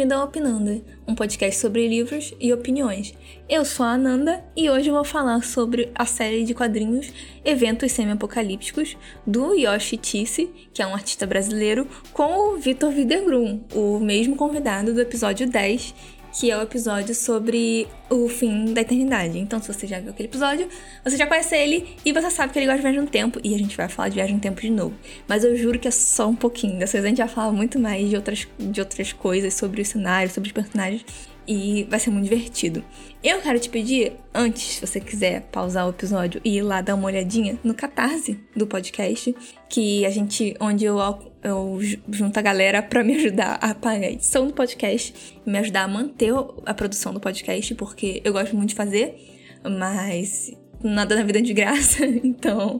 bem-vindo ao Opinanda, um podcast sobre livros e opiniões. Eu sou a Ananda e hoje vou falar sobre a série de quadrinhos Eventos Semi-Apocalípticos do Yoshi Tisse, que é um artista brasileiro, com o Vitor Widergrum, o mesmo convidado do episódio 10, que é o episódio sobre o fim da eternidade. Então, se você já viu aquele episódio, você já conhece ele e você sabe que ele gosta de viagem no tempo. E a gente vai falar de viagem no tempo de novo. Mas eu juro que é só um pouquinho. Dessa vez a gente vai falar muito mais de outras, de outras coisas, sobre o cenário, sobre os personagens e vai ser muito divertido. Eu quero te pedir, antes, se você quiser pausar o episódio e ir lá dar uma olhadinha no catarse do podcast, que a gente, onde eu, eu junto a galera para me ajudar a pagar a edição do podcast me ajudar a manter a produção do podcast, porque eu gosto muito de fazer, mas nada na vida é de graça, então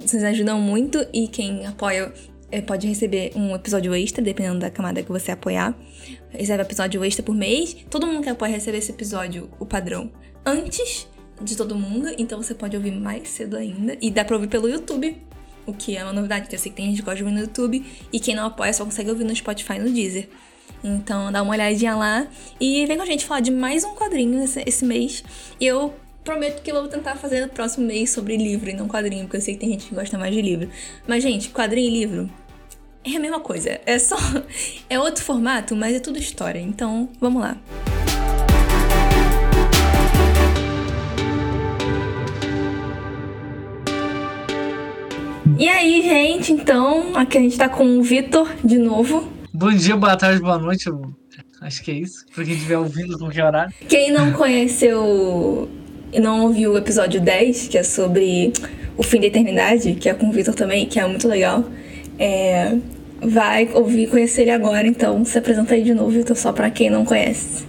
vocês ajudam muito e quem apoia pode receber um episódio extra, dependendo da camada que você apoiar. Recebe episódio extra por mês. Todo mundo que apoia recebe esse episódio, o padrão, antes de todo mundo. Então você pode ouvir mais cedo ainda. E dá pra ouvir pelo YouTube, o que é uma novidade. Eu sei que tem gente que gosta de ouvir no YouTube. E quem não apoia só consegue ouvir no Spotify e no Deezer. Então dá uma olhadinha lá e vem com a gente falar de mais um quadrinho esse, esse mês. Eu prometo que eu vou tentar fazer no próximo mês sobre livro e não quadrinho, porque eu sei que tem gente que gosta mais de livro. Mas, gente, quadrinho e livro é a mesma coisa. É só. É outro formato, mas é tudo história. Então, vamos lá. E aí, gente, então, aqui a gente tá com o Vitor de novo. Bom dia, boa tarde, boa noite. Acho que é isso. Pra quem estiver ouvindo, qualquer horário. Quem não conheceu e não ouviu o episódio 10, que é sobre o fim da eternidade, que é com o Vitor também, que é muito legal. É, vai ouvir conhecer ele agora, então se apresenta aí de novo, Vitor, só para quem não conhece.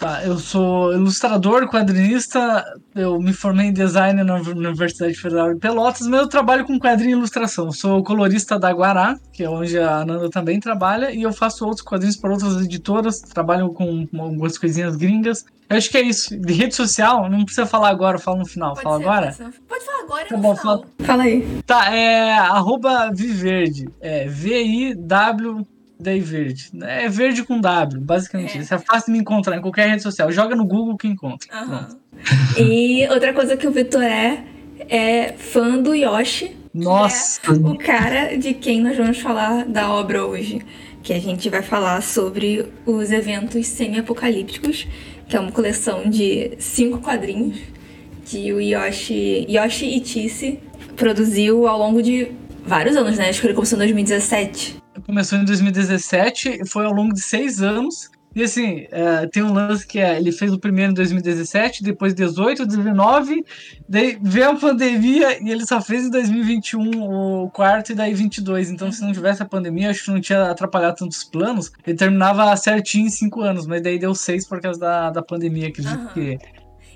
Tá, eu sou ilustrador, quadrinista, eu me formei em design na Universidade Federal de Pelotas, mas eu trabalho com quadrinho e ilustração. Sou colorista da Guará, que é onde a Ananda também trabalha, e eu faço outros quadrinhos para outras editoras, trabalho com algumas coisinhas gringas. Eu acho que é isso. De rede social, não precisa falar agora, fala no final. Pode fala ser, agora? Pode, pode, falar agora tá bom, fala. fala aí. Tá, é arroba Viverde. É V-I-W Daí verde. É verde com W, basicamente. É. Isso é fácil de me encontrar em qualquer rede social. Joga no Google que encontra. Uhum. E outra coisa que o Vitor é, é fã do Yoshi. Nossa! É o cara de quem nós vamos falar da obra hoje. Que a gente vai falar sobre os eventos semi-apocalípticos, que é uma coleção de cinco quadrinhos que o Yoshi, Yoshi Itisse produziu ao longo de vários anos, né? Acho que ele começou em 2017 começou em 2017 foi ao longo de seis anos. E assim, é, tem um lance que é, ele fez o primeiro em 2017, depois 18, 19, daí veio a pandemia e ele só fez em 2021 o quarto e daí 22. Então, se não tivesse a pandemia, acho que não tinha atrapalhado tantos planos. Ele terminava certinho em cinco anos, mas daí deu seis por causa da, da pandemia, acredito uhum. que...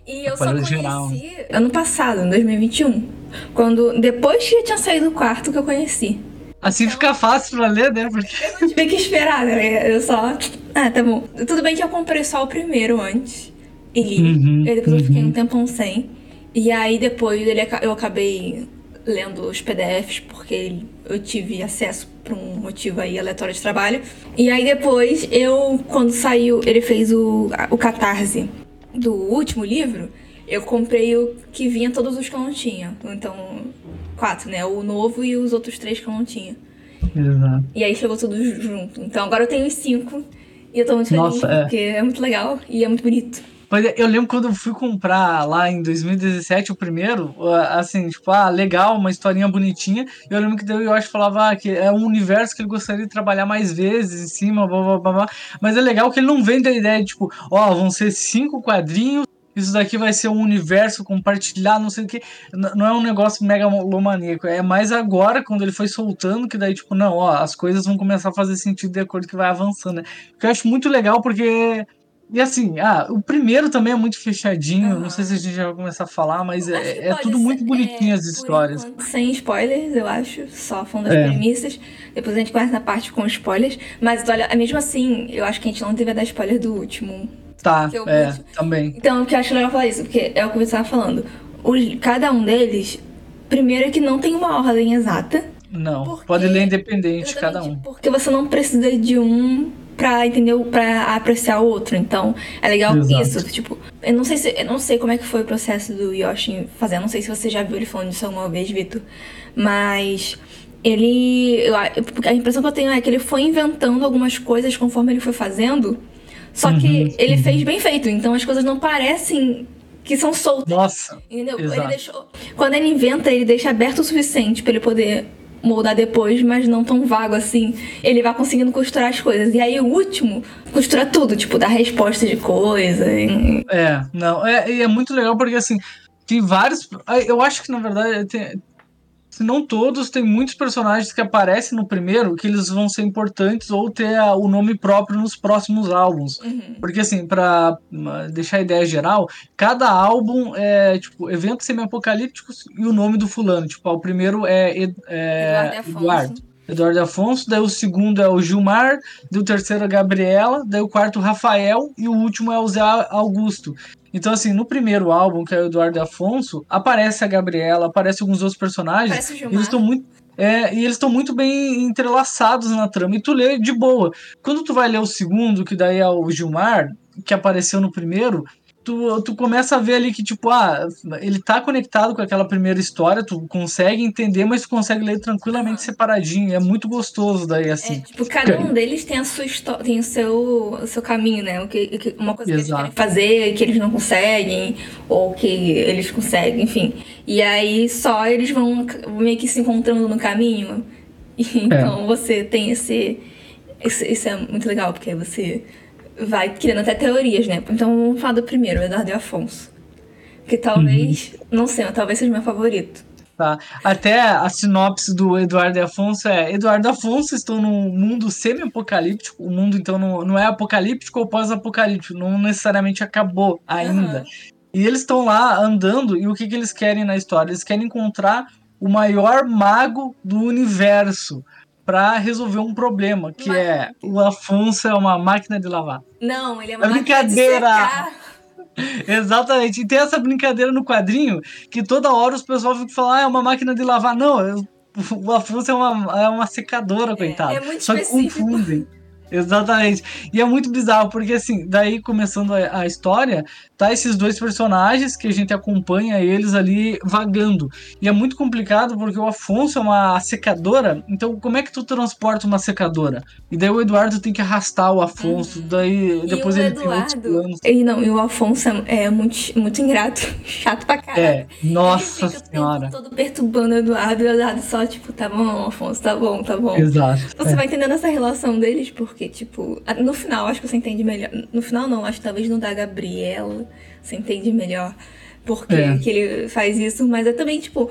E eu só conheci geral. ano passado, em 2021, quando depois que eu tinha saído do quarto que eu conheci. Assim fica fácil pra ler, né? Porque... Eu não tive que esperar, né? Eu só. Ah, tá bom. Tudo bem que eu comprei só o primeiro antes. E li. Uhum, depois uhum. eu fiquei um tempão sem. E aí depois ele, eu acabei lendo os PDFs, porque eu tive acesso por um motivo aí aleatório de trabalho. E aí depois eu, quando saiu, ele fez o, o catarse do último livro, eu comprei o que vinha todos os que eu não tinha. Então, quatro, né? O novo e os outros três que eu não tinha. Exato. E aí chegou tudo junto. Então agora eu tenho os cinco. E eu tô muito feliz, Nossa, é. porque é muito legal e é muito bonito. Pois é, eu lembro quando eu fui comprar lá em 2017 o primeiro, assim, tipo, ah, legal, uma historinha bonitinha. Eu lembro que eu acho falava ah, que é um universo que ele gostaria de trabalhar mais vezes em cima, blá, blá, blá, blá. Mas é legal que ele não vende a ideia de, tipo, ó, oh, vão ser cinco quadrinhos isso daqui vai ser um universo compartilhado, não sei o que. Não é um negócio megalomaníaco. É mais agora, quando ele foi soltando, que daí, tipo, não, ó, as coisas vão começar a fazer sentido de acordo que vai avançando, né? Que eu acho muito legal, porque. E assim, ah, o primeiro também é muito fechadinho. Uhum. Não sei se a gente já vai começar a falar, mas é, é tudo muito bonitinho é, as histórias. Enquanto, sem spoilers, eu acho. Só falando das é. premissas. Depois a gente começa na parte com spoilers. Mas olha, mesmo assim, eu acho que a gente não deveria dar spoiler do último Tá, é, também. Então, o que eu acho legal falar isso, porque é o que você estava falando. Os, cada um deles, primeiro é que não tem uma ordem exata. Não, porque, pode ler independente cada um. Porque você não precisa de um pra entender, pra apreciar o outro. Então, é legal Exato. isso. Tipo, eu não sei se. Eu não sei como é que foi o processo do Yoshi fazer. Eu não sei se você já viu ele falando disso alguma vez, Vitor. Mas ele. A impressão que eu tenho é que ele foi inventando algumas coisas conforme ele foi fazendo. Só que uhum, ele uhum. fez bem feito, então as coisas não parecem que são soltas. Nossa. Entendeu? Exato. Ele deixou. Quando ele inventa, ele deixa aberto o suficiente para ele poder moldar depois, mas não tão vago assim. Ele vai conseguindo costurar as coisas. E aí o último costura tudo, tipo, dá resposta de coisa. E... É, não. É, e é muito legal porque assim. Tem vários. Eu acho que na verdade tem, se não todos, tem muitos personagens que aparecem no primeiro que eles vão ser importantes ou ter a, o nome próprio nos próximos álbuns. Uhum. Porque, assim, pra deixar a ideia geral, cada álbum é, tipo, eventos semi-apocalípticos e o nome do fulano. Tipo, o primeiro é, é Eduardo. Eduardo. Eduardo Afonso, daí o segundo é o Gilmar, daí o terceiro é a Gabriela, daí o quarto o Rafael e o último é o Zé Augusto. Então, assim, no primeiro álbum, que é o Eduardo Afonso, aparece a Gabriela, aparece alguns outros personagens. Parece o Gilmar. Eles estão muito. É, e eles estão muito bem entrelaçados na trama. E tu lê de boa. Quando tu vai ler o segundo, que daí é o Gilmar, que apareceu no primeiro, tu, tu começa a ver ali que, tipo, ah, ele tá conectado com aquela primeira história, tu consegue entender, mas tu consegue ler tranquilamente separadinho. É muito gostoso daí, assim. É, tipo, cada um deles tem a sua história, tem o seu, o seu caminho, né? O que, uma coisa Exato. que eles querem fazer, que eles não conseguem, ou que eles conseguem, enfim. E aí só eles vão meio que se encontrando no caminho. Então é. você tem esse, esse. Isso é muito legal, porque você vai criando até teorias, né? Então vamos falar do primeiro, Eduardo e Afonso. Que talvez, uhum. não sei, mas talvez seja meu favorito. Tá. Até a sinopse do Eduardo e Afonso é: Eduardo e Afonso estão num mundo semi-apocalíptico. O mundo, então, não, não é apocalíptico ou pós-apocalíptico. Não necessariamente acabou ainda. Uhum. E eles estão lá andando, e o que, que eles querem na história? Eles querem encontrar o maior mago do universo para resolver um problema, que Mas... é o Afonso é uma máquina de lavar. Não, ele é uma é brincadeira. Exatamente. E tem essa brincadeira no quadrinho que toda hora os pessoal ficam falando, ah, é uma máquina de lavar. Não, eu, o Afonso é uma, é uma secadora, é, coitado. É muito Só específico. que confundem. Exatamente. E é muito bizarro, porque assim, daí começando a, a, história, tá esses dois personagens que a gente acompanha eles ali vagando. E é muito complicado porque o Afonso é uma secadora, então como é que tu transporta uma secadora? E daí o Eduardo tem que arrastar o Afonso, uhum. daí depois ele Eduardo, tem outros planos. E não, e o Afonso é muito, muito ingrato, chato pra caralho. É, nossa ele fica senhora. todo perturbando o Eduardo, e o Eduardo só tipo, tá bom, Afonso, tá bom, tá bom. Exato. Você é. vai entendendo essa relação deles porque porque, tipo, no final acho que você entende melhor. No final não, acho que talvez no da Gabriela você entende melhor porque é. que ele faz isso, mas é também, tipo,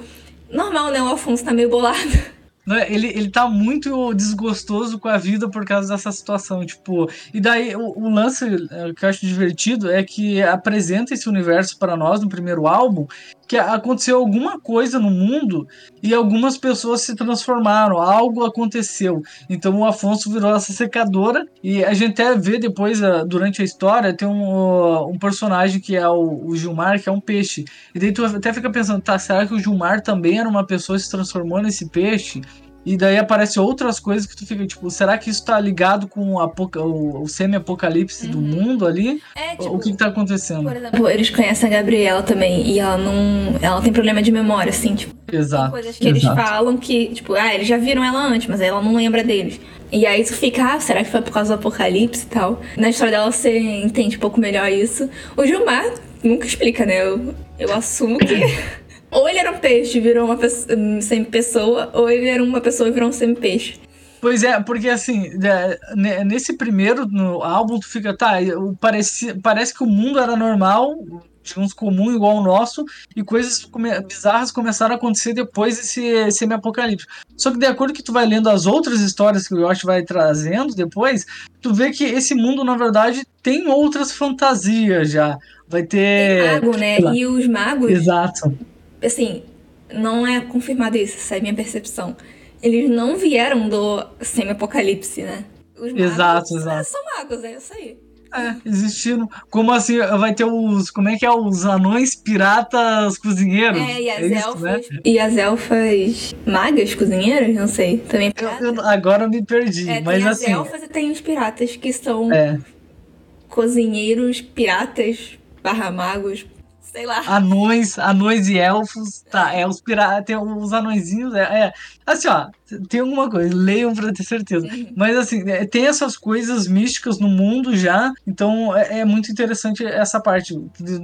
normal, né? O Alfonso tá meio bolado. Ele, ele tá muito desgostoso com a vida por causa dessa situação, tipo, e daí o, o lance é, que eu acho divertido é que apresenta esse universo para nós no primeiro álbum, que aconteceu alguma coisa no mundo e algumas pessoas se transformaram, algo aconteceu. Então o Afonso virou essa secadora e a gente até vê depois, durante a história, tem um, um personagem que é o, o, Gilmar, que é um peixe. E daí tu até fica pensando, tá, será que o Gilmar também era uma pessoa que se transformou nesse peixe? E daí aparece outras coisas que tu fica, tipo, será que isso tá ligado com o, o semi-apocalipse uhum. do mundo ali? É, tipo, o que, que tá acontecendo? Por exemplo, eles conhecem a Gabriela também, e ela não. Ela tem problema de memória, assim, tipo. Exato. Tem coisas que exato. eles falam que, tipo, ah, eles já viram ela antes, mas ela não lembra deles. E aí tu fica, ah, será que foi por causa do apocalipse e tal? Na história dela você entende um pouco melhor isso. O Gilmar nunca explica, né? Eu, eu assumo que. Ou ele era um peixe e virou uma pessoa, semi-pessoa, ou ele era uma pessoa e virou um semi-peixe. Pois é, porque assim, é, nesse primeiro no álbum, tu fica, tá, parece, parece que o mundo era normal, digamos, comum igual ao nosso, e coisas come bizarras começaram a acontecer depois desse semi-apocalipse. Só que de acordo que tu vai lendo as outras histórias que o Yoshi vai trazendo depois, tu vê que esse mundo, na verdade, tem outras fantasias já. Vai ter. Tem mago, né? E os magos. Exato assim, não é confirmado isso, essa é a minha percepção. Eles não vieram do semi-apocalipse, né? Os magos exato, exato. são magos, é isso aí. É, existindo. Como assim, vai ter os. Como é que é? Os anões piratas cozinheiros? É, e as é isso, elfas. Né? E as elfas magas cozinheiras? Não sei. Também eu, eu, agora eu me perdi. É, mas tem assim. As elfas e tem os piratas que são é. cozinheiros piratas barra magos sei lá. Anões, anões e elfos, tá, é os tem os anõezinhos, é, é, assim, ó, tem alguma coisa, leiam pra ter certeza. Uhum. Mas assim, é, tem essas coisas místicas no mundo já, então é, é, muito interessante essa parte,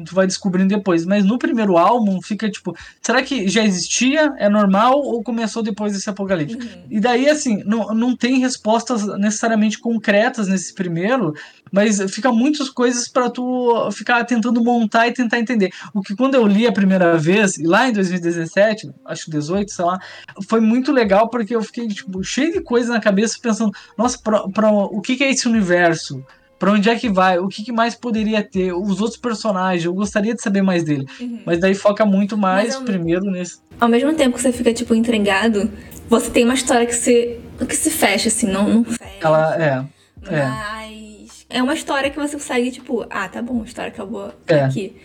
tu vai descobrindo depois. Mas no primeiro álbum fica tipo, será que já existia, é normal, ou começou depois desse apocalipse? Uhum. E daí, assim, não, não tem respostas necessariamente concretas nesse primeiro, mas fica muitas coisas para tu ficar tentando montar e tentar entender. O que quando eu li a primeira vez, lá em 2017, acho 18, sei lá, foi muito legal porque eu fiquei tipo, cheio de coisa na cabeça pensando, nossa, pra, pra, o que, que é esse universo? Pra onde é que vai? O que, que, mais poderia ter? Os outros personagens, eu gostaria de saber mais dele. Uhum. Mas daí foca muito mais ao, primeiro nesse. Ao mesmo tempo que você fica, tipo, intrigado, você tem uma história que se, que se fecha, assim, não, não fecha. Ela é. é. Mas é. é uma história que você consegue, tipo, ah, tá bom, a história acabou é. aqui.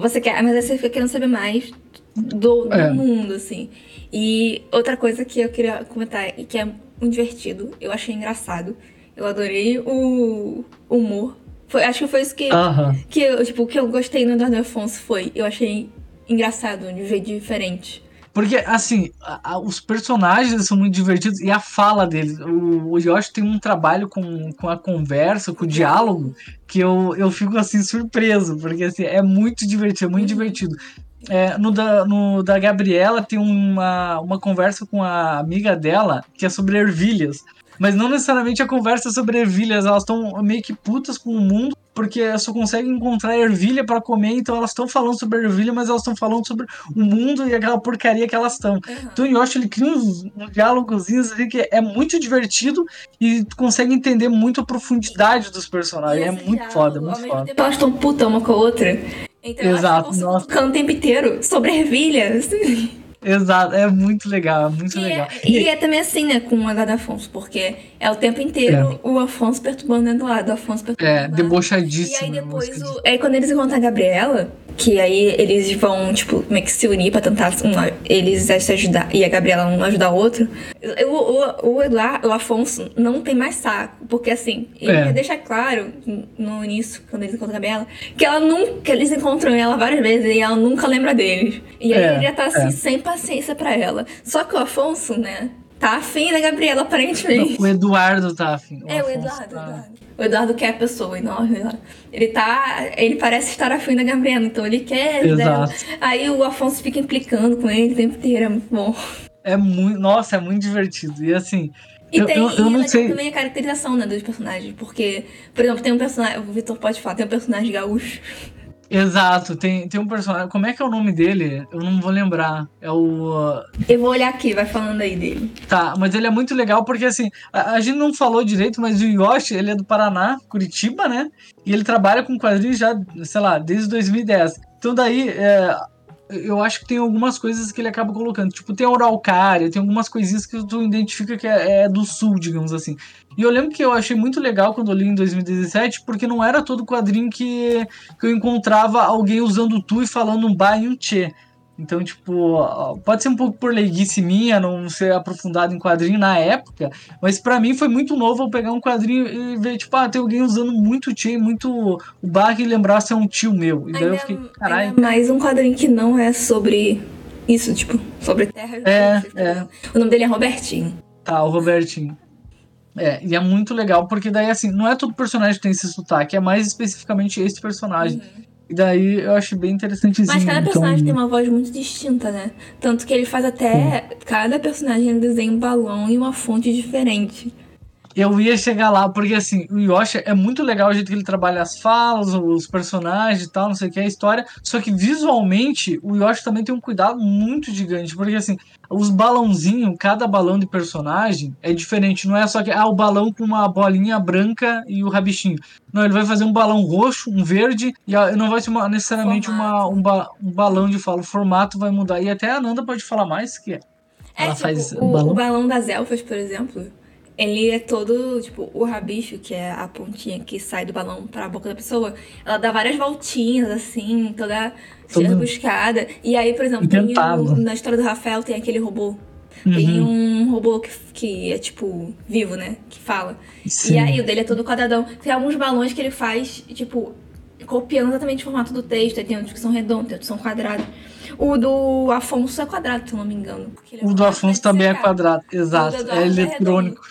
Você quer, mas aí você fica querendo saber mais do, do é. mundo, assim. E outra coisa que eu queria comentar, e que é divertido, eu achei engraçado. Eu adorei o humor. Foi, acho que foi isso que, uh -huh. que, eu, tipo, que eu gostei no Eduardo Afonso foi. Eu achei engraçado, de um jeito diferente. Porque, assim, a, a, os personagens são muito divertidos e a fala deles. O, o Yoshi tem um trabalho com, com a conversa, com o diálogo, que eu, eu fico, assim, surpreso. Porque, assim, é muito divertido, é muito uhum. divertido. É, no, da, no da Gabriela tem uma, uma conversa com a amiga dela que é sobre ervilhas. Mas não necessariamente a conversa sobre ervilhas, elas estão meio que putas com o mundo, porque só conseguem encontrar ervilha para comer, então elas estão falando sobre ervilha, mas elas estão falando sobre o mundo e aquela porcaria que elas estão. Uhum. Então eu acho ele cria uns, uns diálogozinhos assim que é muito divertido e tu consegue entender muito a profundidade dos personagens. É muito diálogo, foda, muito foda. Tempo, elas estão putas uma com a outra. Então Exato, eu acho que o tempo inteiro sobre ervilhas. Exato, é muito legal, muito e legal. É, e, é também assim, né, com o H da Afonso, porque é o tempo inteiro é. o Afonso perturbando dentro do lado, o Afonso perturbando. É, debochadíssimo. E aí depois, o, aí quando eles encontram a Gabriela, que aí eles vão, tipo, meio que se unir pra tentar um, eles se ajudar e a Gabriela um ajudar o outro. O, o, o, Eduardo, o Afonso não tem mais saco, porque assim, ele é. deixa claro no início, quando eles encontram a Gabriela, que ela nunca, eles encontram ela várias vezes e ela nunca lembra deles. E aí é, ele já tá assim, é. sem paciência para ela. Só que o Afonso, né, tá afim da Gabriela, aparentemente. O Eduardo tá afim. O é, o Eduardo, tá... Eduardo. O Eduardo quer a pessoa, e não, ele tá. Ele parece estar afim da Gabriela, então ele quer. Exato. Aí o Afonso fica implicando com ele o tempo inteiro, é muito bom. É muito. Nossa, é muito divertido. E assim. E eu, tem eu, eu não sei. também a caracterização né, dos personagens. Porque, por exemplo, tem um personagem. O Vitor pode falar, tem um personagem gaúcho. Exato, tem, tem um personagem. Como é que é o nome dele? Eu não vou lembrar. É o. Eu vou olhar aqui, vai falando aí dele. Tá, mas ele é muito legal porque assim, a, a gente não falou direito, mas o Yoshi, ele é do Paraná, Curitiba, né? E ele trabalha com quadrinhos já, sei lá, desde 2010. Então daí, é, eu acho que tem algumas coisas que ele acaba colocando. Tipo, tem a Araucária, tem algumas coisinhas que tu identifica que é, é, do sul, digamos assim. E eu lembro que eu achei muito legal quando eu li em 2017, porque não era todo quadrinho que, que eu encontrava alguém usando tu e falando um ba e um tchê. Então, tipo, pode ser um pouco por leiguice minha, não ser aprofundado em quadrinho na época, mas para mim foi muito novo eu pegar um quadrinho e ver, tipo, ah, tem alguém usando muito tio, muito o bar e lembrar se é um tio meu. E daí ainda, eu fiquei, caralho. Mais um quadrinho que não é sobre isso, tipo, sobre terra. É, é. O nome dele é Robertinho. Tá, o Robertinho. É, e é muito legal, porque daí, assim, não é todo personagem que tem esse sotaque, é mais especificamente esse personagem. Uhum. E daí eu acho bem interessantezinho. Mas cada personagem então... tem uma voz muito distinta, né? Tanto que ele faz até. Sim. Cada personagem desenha um balão e uma fonte diferente. Eu ia chegar lá, porque assim, o Yoshi é muito legal o jeito que ele trabalha as falas, os personagens e tal, não sei o que, a história. Só que visualmente, o Yoshi também tem um cuidado muito gigante, porque assim, os balãozinhos, cada balão de personagem é diferente. Não é só que ah, o balão com uma bolinha branca e o rabichinho. Não, ele vai fazer um balão roxo, um verde, e não vai ser uma, necessariamente uma, um, ba, um, balão de fala. O formato vai mudar. E até a Nanda pode falar mais que é. É, tipo, faz o balão. o balão das elfas, por exemplo, ele é todo, tipo, o rabicho, que é a pontinha que sai do balão pra boca da pessoa, ela dá várias voltinhas, assim, toda buscada. E aí, por exemplo, na história do Rafael tem aquele robô. Tem um robô que, que é, tipo, vivo, né? Que fala. Sim. E aí o dele é todo quadradão. Tem alguns balões que ele faz, tipo, copiando exatamente o formato do texto. Aí tem outros que são redondos, tem outros que são quadrados. O do Afonso é quadrado, se eu não me engano. é O do Afonso também é secar. quadrado, exato, é é eletrônico.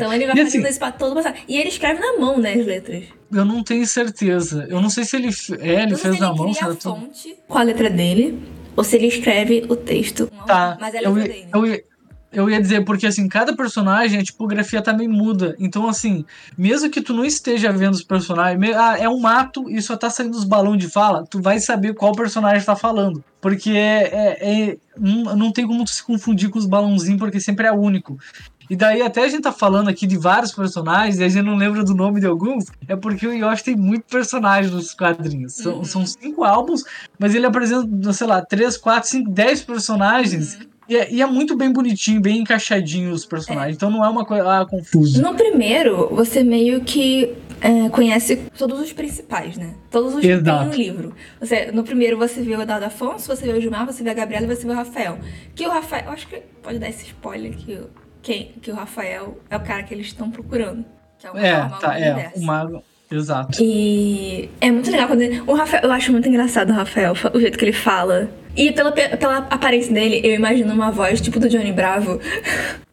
Então ele vai E fazendo assim- isso pra todo passar. E ele escreve na mão, né, as letras. Eu não tenho certeza. Eu não sei se ele. É, ele Eu fez na mão, era a tudo. fonte com a letra dele, ou se ele escreve o texto. Tá, Mas é a eu, letra ia- dele. eu, ia- eu ia dizer, porque assim, cada personagem, a tipografia também muda. Então, assim, mesmo que tu não esteja vendo os personagens, ah, é um mato e só tá saindo os balões de fala, tu vai saber qual personagem tá falando. Porque é, é- é- não, não tem como tu se confundir com os balãozinhos, porque sempre é único. E daí, até a gente tá falando aqui de vários personagens e a gente não lembra do nome de alguns, é porque o Yoshi tem muito personagem nos quadrinhos. São, Uhum. são cinco álbuns, mas ele apresenta, sei lá, três, quatro, cinco, dez personagens. Uhum. E é, e é muito bem bonitinho, bem encaixadinho os personagens. Então não é uma coisa ah, confusa. No primeiro, você meio que é, conhece todos os principais, né? Todos os que Exato. tem no livro. Você, no primeiro você vê o Eduardo Afonso, você vê o Gilmar, você vê a Gabriela e você vê o Rafael. Que o Rafael, eu acho que pode dar esse spoiler que, quem, que o Rafael é o cara que eles estão procurando. Que é o É, tá, é. O mago. Exato. E é muito legal quando ele, o Rafael, eu acho muito engraçado o Rafael, o jeito que ele fala. E pela, pela aparência dele, eu imagino uma voz tipo do Johnny Bravo.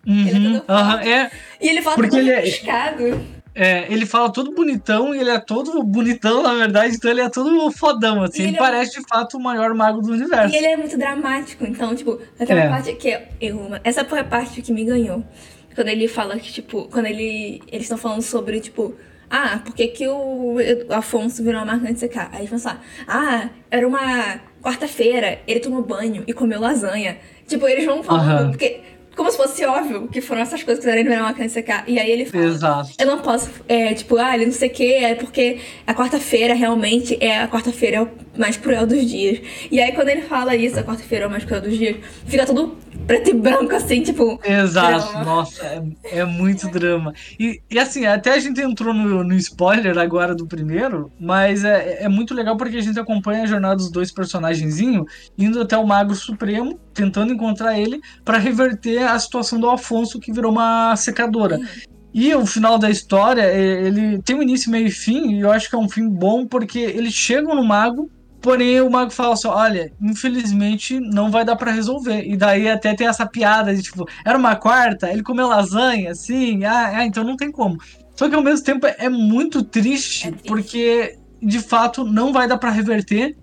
Ele é Uhum, todo forte. é, E ele fala Porque todo ele é-. É, ele fala todo bonitão e ele é todo bonitão, na verdade, então ele é todo fodão, assim. Ele, ele é- parece de fato o maior mago do universo. E ele é muito dramático, então, tipo, aquela É. parte que eu. Essa foi a parte que me ganhou. Quando ele fala que, tipo, quando ele. Eles estão falando sobre, tipo. Ah, por que, que o Afonso virou uma máquina de secar? Aí eles vão falar, ah, era uma quarta-feira, ele tomou banho e comeu lasanha. Tipo, eles vão falando, Aham. porque. Como se fosse óbvio que foram essas coisas que fizeram ele virar uma de secar. E aí ele fala. Exato. Eu não posso, é, tipo, ah, ele não sei o que, é porque a quarta-feira realmente é a quarta-feira é o mais cruel dos dias. E aí quando ele fala isso, a quarta-feira é o mais cruel dos dias, fica tudo preto e branco, assim, tipo. Exato, drama. nossa, é, é muito drama. E, e assim, até a gente entrou no, no spoiler agora do primeiro, mas é, é muito legal porque a gente acompanha a jornada dos dois personagenzinhos indo até o Mago Supremo, tentando encontrar ele pra reverter a situação do Afonso que virou uma secadora. E o final da história, é, ele tem um início, meio e fim, e eu acho que é um fim bom porque eles chegam no mago, porém o mago fala assim: olha, infelizmente não vai dar pra resolver. E daí até tem essa piada de tipo, era uma quarta, ele comeu lasanha, assim, ah, ah, então não tem como. Só que ao mesmo tempo é muito triste, É triste. porque de fato não vai dar pra reverter.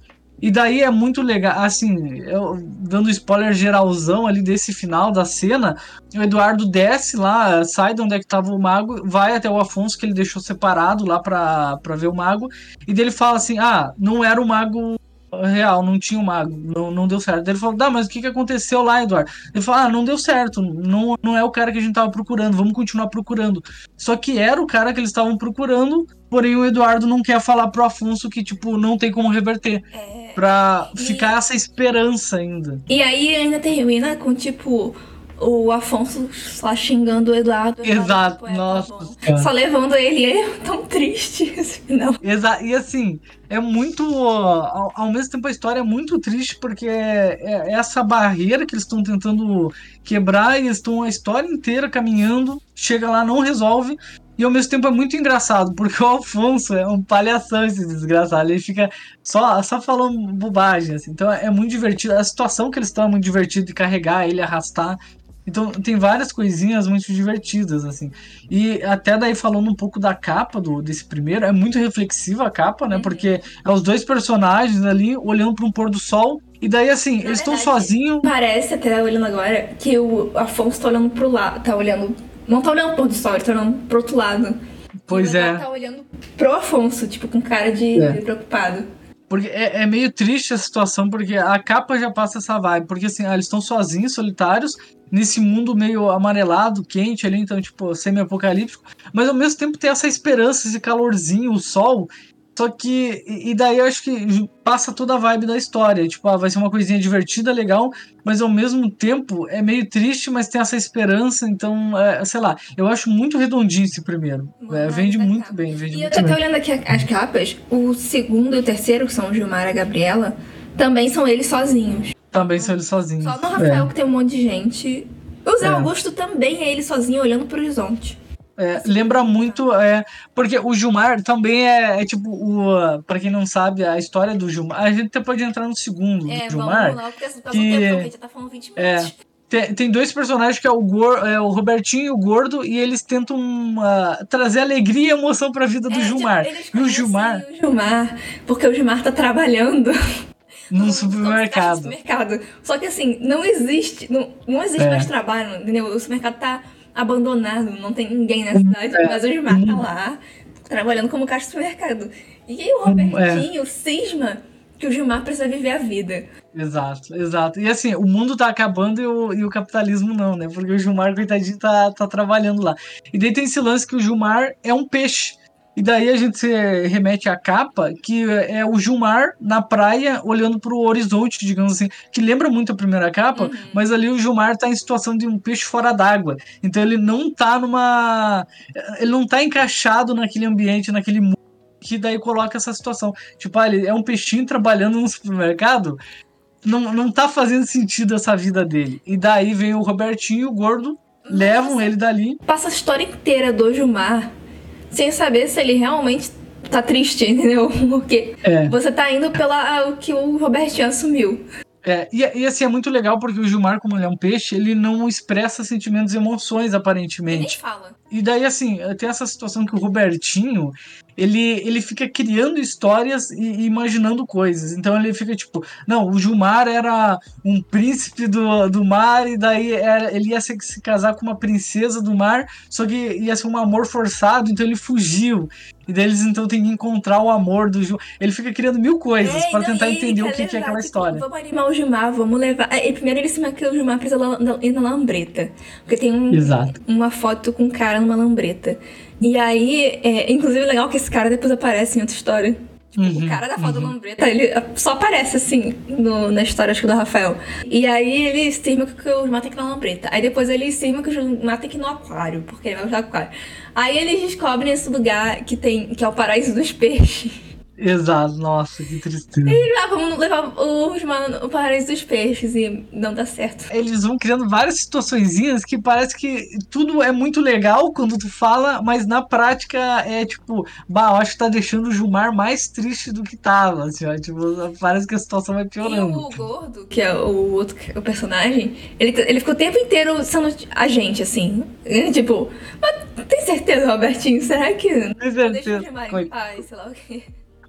E daí é muito legal, assim, eu, dando spoiler geralzão ali desse final da cena, o Eduardo desce lá, sai de onde é que tava o mago, vai até o Afonso que ele deixou separado lá pra, pra ver o mago, e dele fala assim: ah, não era o mago real, não tinha o mago, não, não deu certo. Ele falou: tá, mas o que, que aconteceu lá, Eduardo? Ele falou: ah, não deu certo, não, não é o cara que a gente tava procurando, vamos continuar procurando. Só que era o cara que eles estavam procurando, porém o Eduardo não quer falar pro Afonso que, tipo, não tem como reverter. É, Pra E- ficar essa esperança ainda. E aí ainda termina com, tipo, o Afonso lá xingando o Eduardo. Exato, tipo, é, tá nossa. Só levando ele, e ele é tão triste esse final. Exa e assim, é muito. Ao, ao mesmo tempo, a história é muito triste porque é, é essa barreira que eles estão tentando quebrar e estão a história inteira caminhando, chega lá, não resolve. E ao mesmo tempo é muito engraçado, porque o Alfonso é um palhação esse desgraçado. Ele fica só, só falando bobagem, assim. Então é muito divertido. A situação que eles estão é muito divertida de carregar ele, arrastar. Então tem várias coisinhas muito divertidas, assim. E até daí falando um pouco da capa do, desse primeiro, é muito reflexiva a capa, né? Uhum. Porque é os dois personagens ali olhando para um pôr do sol. E daí, assim, eles estão sozinhos. Parece, até olhando agora, que o Afonso tá olhando pro lado. Tá olhando. Não tá olhando pro pôr do sol, ele tá olhando pro outro lado. Pois e o é. Eduardo tá olhando pro Afonso, tipo, com cara de, É. preocupado. Porque é, é meio triste a situação, porque a capa já passa essa vibe. Porque assim, ah, eles estão sozinhos, solitários, nesse mundo meio amarelado, quente ali, então, tipo, semi-apocalíptico. Mas ao mesmo tempo tem essa esperança, esse calorzinho, o sol. Só que, e daí eu acho que passa toda a vibe da história. Tipo, ah, vai ser uma coisinha divertida, legal, mas ao mesmo tempo é meio triste, mas tem essa esperança. Então, é, sei lá, eu acho muito redondinho esse primeiro. É, vende muito capa. bem. Vende e muito eu tô bem. até olhando aqui as capas, o segundo e o terceiro, que são o Gilmar e a Gabriela, também são eles sozinhos. Também são eles sozinhos. Só no Rafael é. que tem um monte de gente. O Zé é. Augusto também é ele sozinho olhando pro horizonte. É, lembra muito, é, porque o Gilmar também é, é tipo, o, pra quem não sabe, a história do Gilmar. A gente até pode entrar no segundo é, Gilmar. Vamos lá, porque que, tempo, tá falando 20 é, minutos. Tem, tem dois personagens que é o, Gor, é o Robertinho e o Gordo, e eles tentam uh, trazer alegria e emoção pra vida do é, Gilmar. e o Gilmar. O Gilmar, porque o Gilmar tá trabalhando. Num supermercado. supermercado. Só que assim, não existe. Não, não existe é. mais trabalho, entendeu? O supermercado tá abandonado, não tem ninguém na cidade, é. mas o Gilmar tá lá, trabalhando como caixa de supermercado. E aí o. Robertinho é. cisma que o Gilmar precisa viver a vida. Exato, exato. E assim, o mundo tá acabando e o, e o capitalismo não, né? Porque o Gilmar, coitadinho, tá, tá trabalhando lá. E daí tem esse lance que o Gilmar é um peixe. E daí a gente se remete à capa, que é o Gilmar na praia olhando para o horizonte, digamos assim, que lembra muito a primeira capa, uhum. mas ali o Gilmar tá em situação de um peixe fora d'água. Então ele não tá numa. Ele não tá encaixado naquele ambiente, naquele mundo que daí coloca essa situação. Tipo, ah, ele é um peixinho trabalhando no supermercado. Não, não tá fazendo sentido essa vida dele. E daí vem o Robertinho, o gordo, Nossa. levam ele dali. Passa a história inteira do Gilmar sem saber se ele realmente tá triste, entendeu? Porque é. você tá indo pela o que o Robertinho assumiu. É, e, e, assim, é muito legal porque o Gilmar, como ele é um peixe, ele não expressa sentimentos e emoções, aparentemente. Ele nem fala. E daí, assim, tem essa situação que o Robertinho, ele, ele fica criando histórias e, e, imaginando coisas. Então ele fica tipo, não, o Gilmar era um príncipe do, do mar, e daí era, ele ia se, se casar com uma princesa do mar, só que ia ser um amor forçado, então ele fugiu. E daí eles então têm que encontrar o amor do Gilmar. Ele fica criando mil coisas é, para tentar entender o que, que, é aquela tipo, história. Vamos animar o Gilmar, vamos levar. E primeiro ele se maquia o Gilmar precisa ir na lambreta. Porque tem um, uma foto com um cara numa lambreta. E aí, é, inclusive, é legal que esse cara depois aparece em outra história. Tipo, uhum, o cara da foto uhum. lambreta, ele só aparece assim no, na história, acho que do Rafael. E aí ele estima que o Gilmar tem que ir na lambreta. Aí depois ele estima que o Gilmar tem que ir no aquário, porque ele vai usar aquário. Aí eles descobrem esse lugar que tem, que é o paraíso dos peixes. Exato, nossa, que tristeza. E lá, vamos levar os mano, o paraíso dos peixes e não dá certo. Eles vão criando várias situações que parece que tudo é muito legal quando tu fala, mas na prática é tipo, bah, eu acho que tá deixando o Gilmar mais triste do que tava, assim, ó, tipo, parece que a situação vai piorando. E o gordo, que é o outro o personagem, ele, ele ficou o tempo inteiro sendo a gente, assim, tipo, mas tem certeza, Robertinho, será que... Tem certeza. Deixa o Gilmar em paz, sei lá o quê.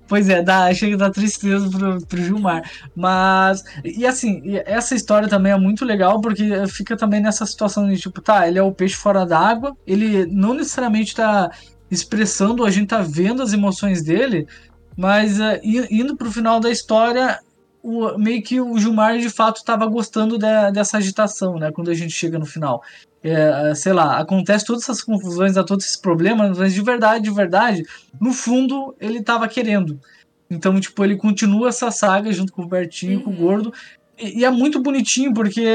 Pois é, dá, chega da tristeza pro, pro Gilmar. Mas, e assim, essa história também é muito legal porque fica também nessa situação de tipo, tá, ele é o peixe fora d'água, ele não necessariamente tá expressando, a gente tá vendo as emoções dele, mas uh, indo pro final da história, o, meio que o Gilmar de fato estava gostando de, dessa agitação, né? Quando a gente chega no final é, sei lá, acontece todas essas confusões, a todos esses problemas, mas de verdade, de verdade, no fundo ele tava querendo. Então, tipo, ele continua essa saga junto com o Bertinho, uhum. com o uhum. Gordo, e, e, é muito bonitinho porque,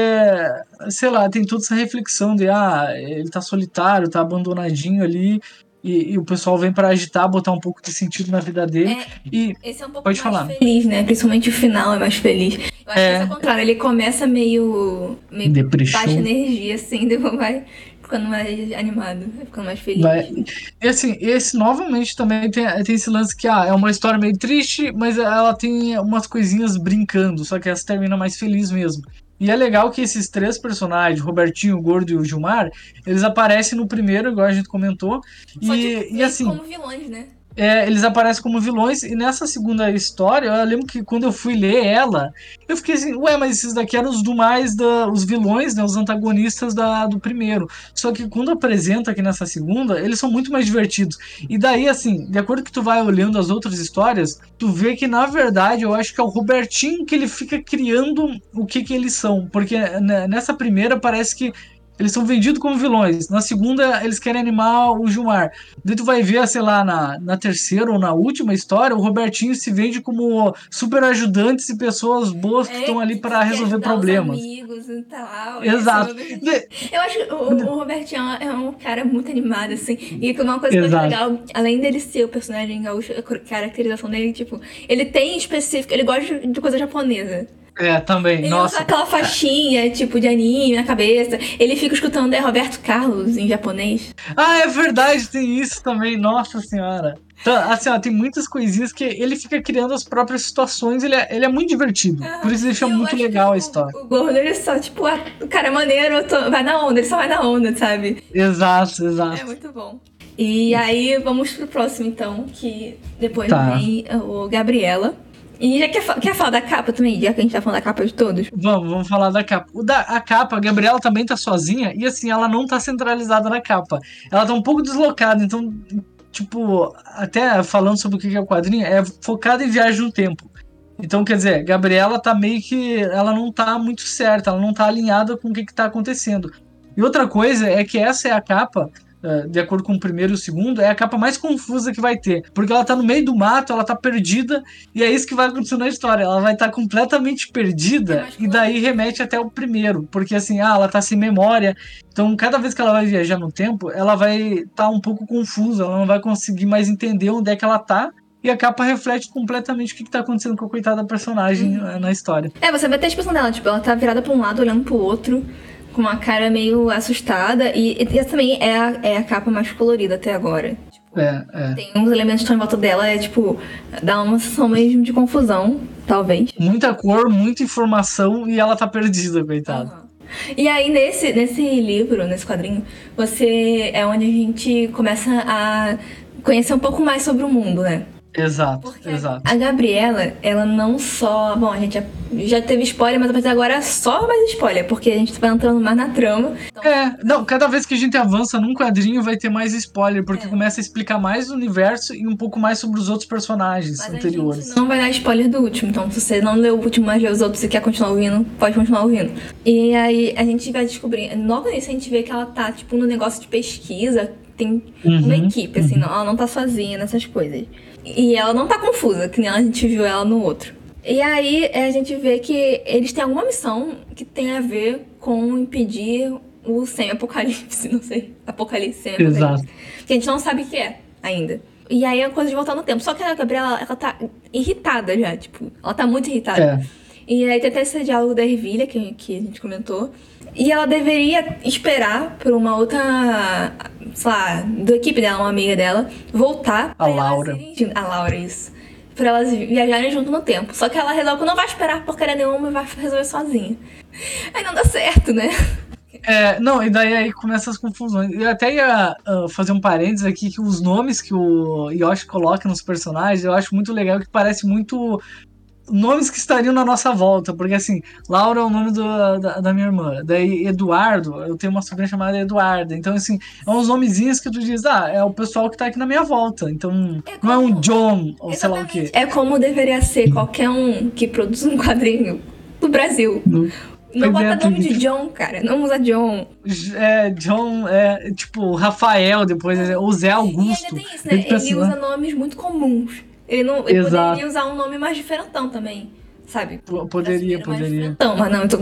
sei lá, tem toda essa reflexão de, ah, ele tá solitário, tá abandonadinho ali, e, e, o pessoal vem para agitar, botar um pouco de sentido na vida dele. É, e esse é um pouco pode mais falar. feliz, né? Principalmente o final é mais feliz. Eu acho é. que é o contrário, ele começa meio, meio baixa energia, assim, depois vai ficando mais animado, vai ficando mais feliz. Vai. E assim, esse novamente também tem, tem esse lance que ah, é uma história meio triste, mas ela tem umas coisinhas brincando, só que essa termina mais feliz mesmo. E é legal que esses três personagens, Robertinho, o Gordo e o Gilmar, eles aparecem no primeiro, igual a gente comentou. Só e, e assim. como vilões, né? É, eles aparecem como vilões, e nessa segunda história, eu lembro que quando eu fui ler ela, eu fiquei assim, ué, mas esses daqui eram os do mais da, os vilões, né, os antagonistas da, do primeiro. Só que quando apresenta aqui nessa segunda, eles são muito mais divertidos. E daí, assim, de acordo que tu vai olhando as outras histórias, tu vê que, na verdade, eu acho que é o Robertinho que ele fica criando o que que eles são. Porque né, nessa primeira parece que eles são vendidos como vilões. Na segunda, eles querem animar o Gilmar. Daí tu vai ver, sei lá, na, na terceira ou na última história, o Robertinho se vende como super ajudantes e pessoas boas que estão é, ali para resolver problemas. amigos e tal. Exato. Eu acho que o, o, Robertinho é um cara muito animado, assim. E uma coisa acho legal, além dele ser o personagem gaúcho, a caracterização dele, tipo, ele tem específico, ele gosta de coisa japonesa. É, também. Ele Nossa. usa aquela faixinha, tipo, de anime na cabeça. Ele fica escutando é Roberto Carlos em japonês. Ah, é verdade, tem isso também. Nossa senhora. Então, assim, ó, tem muitas coisinhas que ele fica criando as próprias situações, ele é, ele é muito divertido. Ah, por isso deixa muito legal a história. O, o gordo, ele só, tipo, ah, o cara é maneiro, tô, vai na onda, ele só vai na onda, sabe? Exato, exato. É muito bom. E aí, vamos pro próximo, então, que depois tá. vem o Gabriela. E já quer, quer falar da capa também, já que a gente tá falando da capa de todos? Vamos, vamos falar da capa. O da, a capa, a Gabriela também tá sozinha e assim, ela não tá centralizada na capa. Ela tá um pouco deslocada, então, tipo, até falando sobre o que é o quadrinho, é focada em viagem no tempo. Então, quer dizer, Gabriela tá meio que. Ela não tá muito certa, ela não tá alinhada com o que, que tá acontecendo. E outra coisa é que essa é a capa de acordo com o primeiro e o segundo, é a capa mais confusa que vai ter. Porque ela tá no meio do mato, ela tá perdida, e é isso que vai acontecer na história. Ela vai estar tá completamente perdida, e daí remete até o primeiro. Porque assim, ah, ela tá sem memória. Então, cada vez que ela vai viajar no tempo, ela vai estar tá um pouco confusa, ela não vai conseguir mais entender onde é que ela tá. E a capa reflete completamente o que, que tá acontecendo com a coitada personagem uhum. na história. É, você vai ter a expressão dela, tipo, ela tá virada pra um lado, olhando pro outro com uma cara meio assustada. E, e essa também é a, é a capa mais colorida até agora. Tipo, é, é. Tem uns elementos que estão em volta dela, é tipo, dá uma sensação mesmo de confusão, talvez. Muita cor, muita informação e ela tá perdida, coitada. Uhum. E aí, nesse, nesse livro, nesse quadrinho, você é onde a gente começa a conhecer um pouco mais sobre o mundo, né? Exato, Porque exato. A Gabriela, ela não só. Bom, a gente já, já teve spoiler, mas a partir de agora é só mais spoiler, porque a gente vai entrando mais na trama. Então... É, não, cada vez que a gente avança num quadrinho vai ter mais spoiler, porque é. começa a explicar mais o universo e um pouco mais sobre os outros personagens mas anteriores. não vai dar spoiler do último, então se você não leu o último, mas leu os outros e quer continuar ouvindo, pode continuar ouvindo. E aí a gente vai descobrir. Logo nisso a gente vê que ela tá, tipo, no negócio de pesquisa, tem uhum, uma equipe, assim, uhum. ela não tá sozinha nessas coisas. E ela não tá confusa, que nem a gente viu ela no outro. E aí a gente vê que eles têm alguma missão que tem a ver com impedir o semi-apocalipse, não sei. Apocalipse, semi-apocalipse. Exato. Que a gente não sabe o que é ainda. E aí é coisa de voltar no tempo. Só que a Gabriela, ela tá irritada já, tipo, ela tá muito irritada. É. E aí tem até esse diálogo da Ervilha, que, que a gente comentou. E ela deveria esperar por uma outra, sei lá, da equipe dela, uma amiga dela, voltar. A Laura. Irem, a Laura, isso. Pra elas viajarem junto no tempo. Só que ela resolve que não vai esperar porcaria nenhuma e vai resolver sozinha. Aí não dá certo, né? É, não, e daí aí começa as confusões. Eu até ia uh, fazer um parênteses aqui que os nomes que o Yoshi coloca nos personagens eu acho muito legal, que parece muito nomes que estariam na nossa volta, porque assim, Laura é o nome do, da, da, minha irmã, daí Eduardo, eu tenho uma sobrinha chamada Eduarda, então assim, é uns nomezinhos que tu diz, ah, é o pessoal que tá aqui na minha volta, então é como, não é um John, ou sei lá o quê. É como deveria ser qualquer um que produz um quadrinho do Brasil. No, não bota nome de John, cara. Não usa John. É, John, é tipo Rafael, depois, é, ou Zé Augusto. E ainda tem isso, né? Ele, ele usa nomes muito comuns. Ele não ele poderia usar um nome mais diferentão também. Sabe? Poderia, poderia. Então, mas não, então,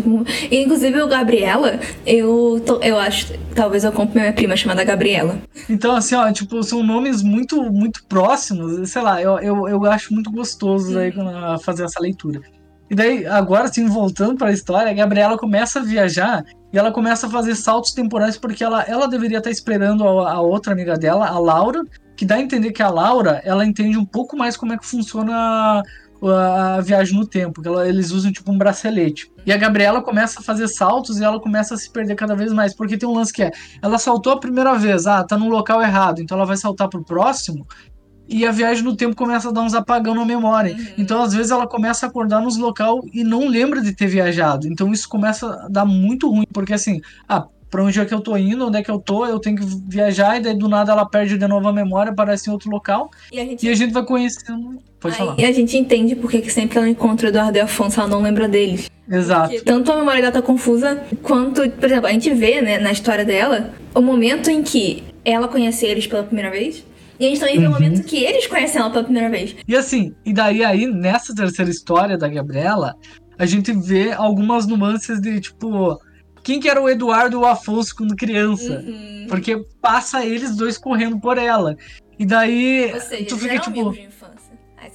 inclusive o Gabriela, eu, tô, eu acho, talvez eu compre minha prima chamada Gabriela. Então, assim, ó, tipo, são nomes muito, muito próximos, sei lá, eu, eu, eu acho muito gostoso aí fazer essa leitura. E daí, agora, assim, voltando para a história, a Gabriela começa a viajar e ela começa a fazer saltos temporais porque ela, ela deveria estar esperando a, a outra amiga dela, a Laura, que dá a entender que a Laura, ela entende um pouco mais como é que funciona a, a viagem no tempo, que ela, eles usam tipo um bracelete. E a Gabriela começa a fazer saltos e ela começa a se perder cada vez mais, porque tem um lance que é, ela saltou a primeira vez, ah, tá no local errado, então ela vai saltar pro próximo, e a viagem no tempo começa a dar uns apagão na memória. Uhum. Então, às vezes, ela começa a acordar nos local e não lembra de ter viajado. Então, isso começa a dar muito ruim, porque assim, ah, pra onde é que eu tô indo, onde é que eu tô, eu tenho que viajar, e daí do nada ela perde de novo a memória, aparece em outro local, E a gente, e a gente vai conhecendo. Pode falar. aí a gente entende porque que sempre ela encontra o Eduardo e Afonso, ela não lembra deles. Exato. Porque tanto a memória dela tá confusa, quanto, por exemplo, a gente vê, né, na história dela, o momento em que ela conhece eles pela primeira vez, e a gente também vê o Uhum. momento que eles conhecem ela pela primeira vez. E assim, e daí aí, nessa terceira história da Gabriela, a gente vê algumas nuances de, tipo, quem que era o Eduardo e o Afonso quando criança? Uhum. Porque passa eles dois correndo por ela. E daí, Ou seja, tu eles fica, eram tipo, de infância.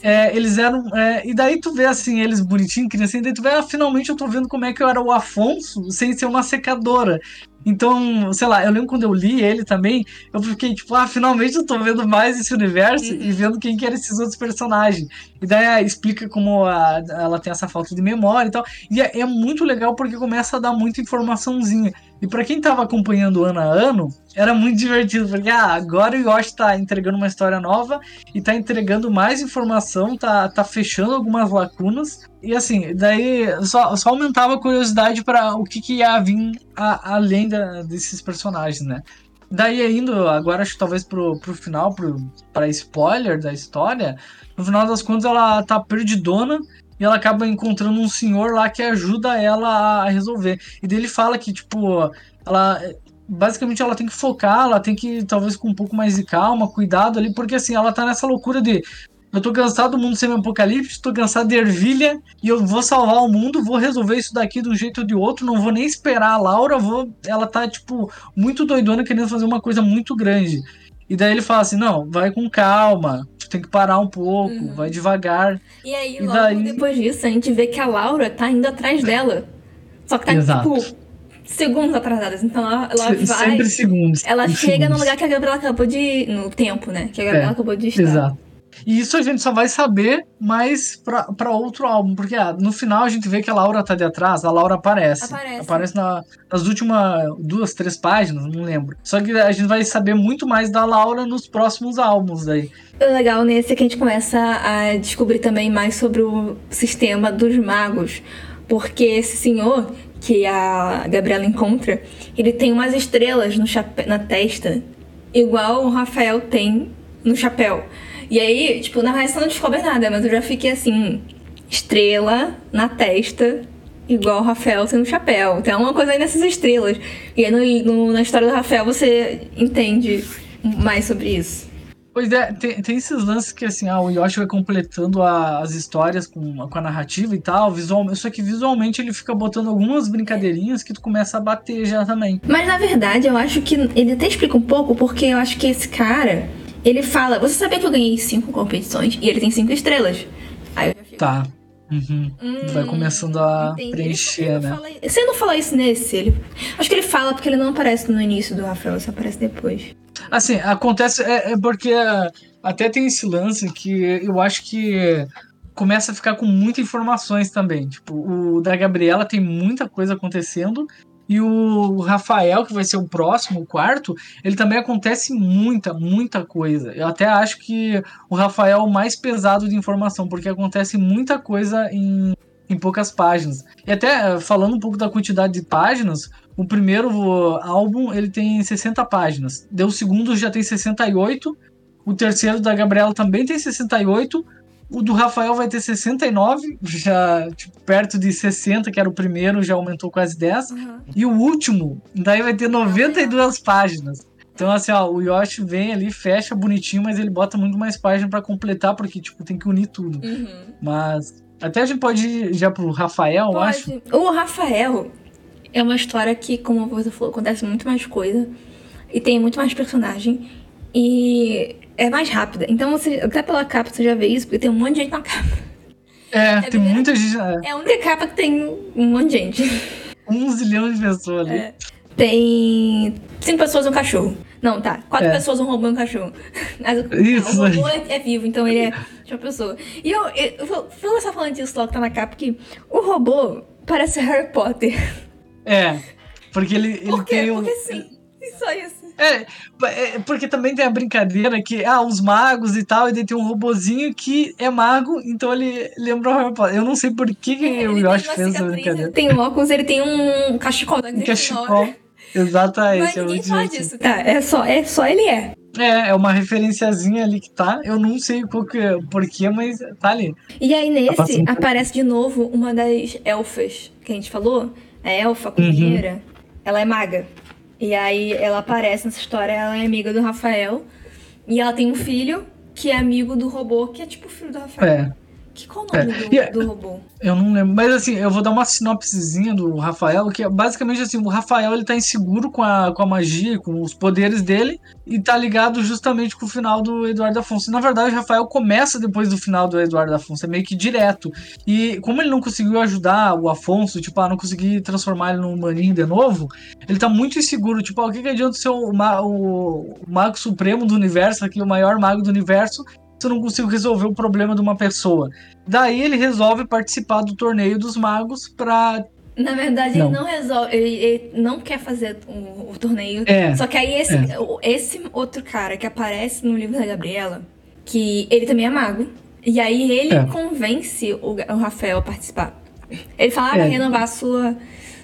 É, eles eram. é, e daí tu vê assim, eles bonitinhos, criancinha, e daí tu vê, ah, finalmente eu tô vendo como é que eu era o Afonso sem ser uma secadora. Então, sei lá, eu lembro quando eu li ele também, eu fiquei tipo, ah, finalmente eu tô vendo mais esse universo Uhum. e vendo quem que eram esses outros personagens. E daí ah, explica como a- ela tem essa falta de memória e tal. E é, é muito legal porque começa a dar muita informaçãozinha. E pra quem tava acompanhando ano a ano, era muito divertido, porque ah, agora o Yoshi tá entregando uma história nova e tá entregando mais informação, tá, tá fechando algumas lacunas. E assim, daí só, só aumentava a curiosidade para o que, que ia vir a- além da- desses personagens, né? Daí indo, agora acho que talvez pro, pro final, pro, pra spoiler da história, no final das contas ela tá perdidona e ela acaba encontrando um senhor lá que ajuda ela a resolver. E daí ele fala que, tipo, ela. Basicamente ela tem que focar, ela tem que, talvez com um pouco mais de calma, cuidado ali, porque assim, ela tá nessa loucura de. Eu tô cansado do mundo semi-apocalipse, tô cansado de ervilha e eu vou salvar o mundo, vou resolver isso daqui de um jeito ou de outro, não vou nem esperar a Laura, vou. Ela tá, tipo, muito doidona querendo fazer uma coisa muito grande. E daí ele fala assim: não, vai com calma, tu tem que parar um pouco, Uhum. vai devagar. E aí, E logo daí- depois disso, a gente vê que a Laura tá indo atrás dela. Só que tá, Exato. tipo, segundos atrasadas. Então ela, ela vai. Sempre segundos. Ela segundos. chega no lugar que a Gabriela acabou de. No tempo, né? Que a Gabriela É, acabou de estar. Exato. E isso a gente só vai saber mais pra, pra outro álbum, porque ah, no final a gente vê que a Laura tá de atrás, a Laura aparece. Aparece. na- nas últimas duas, três páginas, não lembro. Só que a gente vai saber muito mais da Laura nos próximos álbuns daí. O legal nesse é que a gente começa a descobrir também mais sobre o sistema dos magos. Porque esse senhor que a Gabriela encontra, ele tem umas estrelas no chape... na testa, igual o Rafael tem no chapéu. E aí, tipo, na reação não descobre nada, mas eu já fiquei assim, estrela na testa, igual o Rafael tem no chapéu. Tem uma coisa aí nessas estrelas. E aí no- no- na história do Rafael você entende mais sobre isso. Pois é, tem, tem esses lances que assim, ah, o Yoshi vai completando a- as histórias com, com a narrativa e tal, visualmente, só que visualmente ele fica botando algumas brincadeirinhas que tu começa a bater já também. Mas na verdade eu acho que ele até explica um pouco, porque eu acho que esse cara, ele fala, você sabia que eu ganhei cinco competições e ele tem cinco estrelas? Aí eu já fico. Tá. Uhum. "Hum, vai começando a entendi." preencher, Ele né? fala- Você não fala isso nesse? Ele... Acho que ele fala porque ele não aparece no início do Rafael, só aparece depois. Assim, acontece, é, é porque é, até tem esse lance que eu acho que começa a ficar com muitas informações também. Tipo, o da Gabriela tem muita coisa acontecendo. E o Rafael, que vai ser o próximo, o quarto, ele também acontece muita, muita coisa. Eu até acho que o Rafael é o mais pesado de informação, porque acontece muita coisa em, em poucas páginas. E até falando um pouco da quantidade de páginas, o primeiro álbum ele tem 60 páginas. Daí o segundo já tem 68. O terceiro da Gabriela também tem 68. O do Rafael vai ter 69, já tipo, perto de 60, que era o primeiro, já aumentou quase 10. E o último, daí vai ter 92 páginas. Então, assim, ó, o Yoshi vem ali, fecha bonitinho, mas ele bota muito mais páginas pra completar, porque, tipo, tem que unir tudo. Mas até a gente pode ir já pro Rafael, eu acho. Pode. O Rafael é uma história que, como você falou, acontece muito mais coisa. E tem muito mais personagem. E é mais rápida. Então, você, até pela capa você já vê isso, porque tem um monte de gente na capa. É, tem verdade. muita gente. É, É a única capa que tem um monte de gente. um zilhão de pessoas ali. É. Tem cinco pessoas e um cachorro. Não, tá. Quatro É. pessoas, um robô e um cachorro. Mas o, Isso o robô é, é vivo, então ele é de uma pessoa. E eu, eu, eu vou começar falando disso logo que tá na capa, que o robô parece Harry Potter. É, porque ele, ele Por quê? tem um. Porque sim. Só isso. É, é, porque também tem a brincadeira que, ah, os magos e tal, e daí tem um robozinho que é mago, então ele lembra o Harry Potter. Eu não sei por que, que Ele o Yoshi fez essa brincadeira. ele tem óculos, ele tem um cachecol da Um Grifinória. cachecol. Exatamente. Mas é ninguém muito fala disso, tá? É só, é só ele é. É, é uma referenciazinha ali que tá. Eu não sei qual que, é- porquê, mas tá ali. E aí nesse passando- aparece de novo uma das elfas que a gente falou. A elfa, a cozinheira. Ela é maga. E aí ela aparece nessa história, ela é amiga do Rafael. E ela tem um filho que é amigo do robô, que é tipo o filho do Rafael. É, Que, qual o nome É. do, é- do robô? eu não lembro. Mas assim, eu vou dar uma sinopsezinha do Rafael, que é basicamente assim, o Rafael ele tá inseguro com a, com a magia, com os poderes dele, e tá ligado justamente com o final do Eduardo Afonso. Na verdade, o Rafael começa depois do final do Eduardo Afonso, é meio que direto. E como ele não conseguiu ajudar o Afonso, tipo, ah, não consegui transformar ele num maninho de novo, ele tá muito inseguro, tipo, ah, o que, que adianta ser o, o mago supremo do universo, aqui, o maior mago do universo, eu não consigo resolver o problema de uma pessoa. Daí ele resolve participar do torneio dos magos pra. Na verdade, Não. ele não resolve. Ele, ele não quer fazer o, o torneio. É, Só que aí esse, é. esse outro cara que aparece no livro da Gabriela, que ele também é mago. E aí ele É. convence o, o Rafael a participar. Ele fala, ah, É. vai renovar a sua,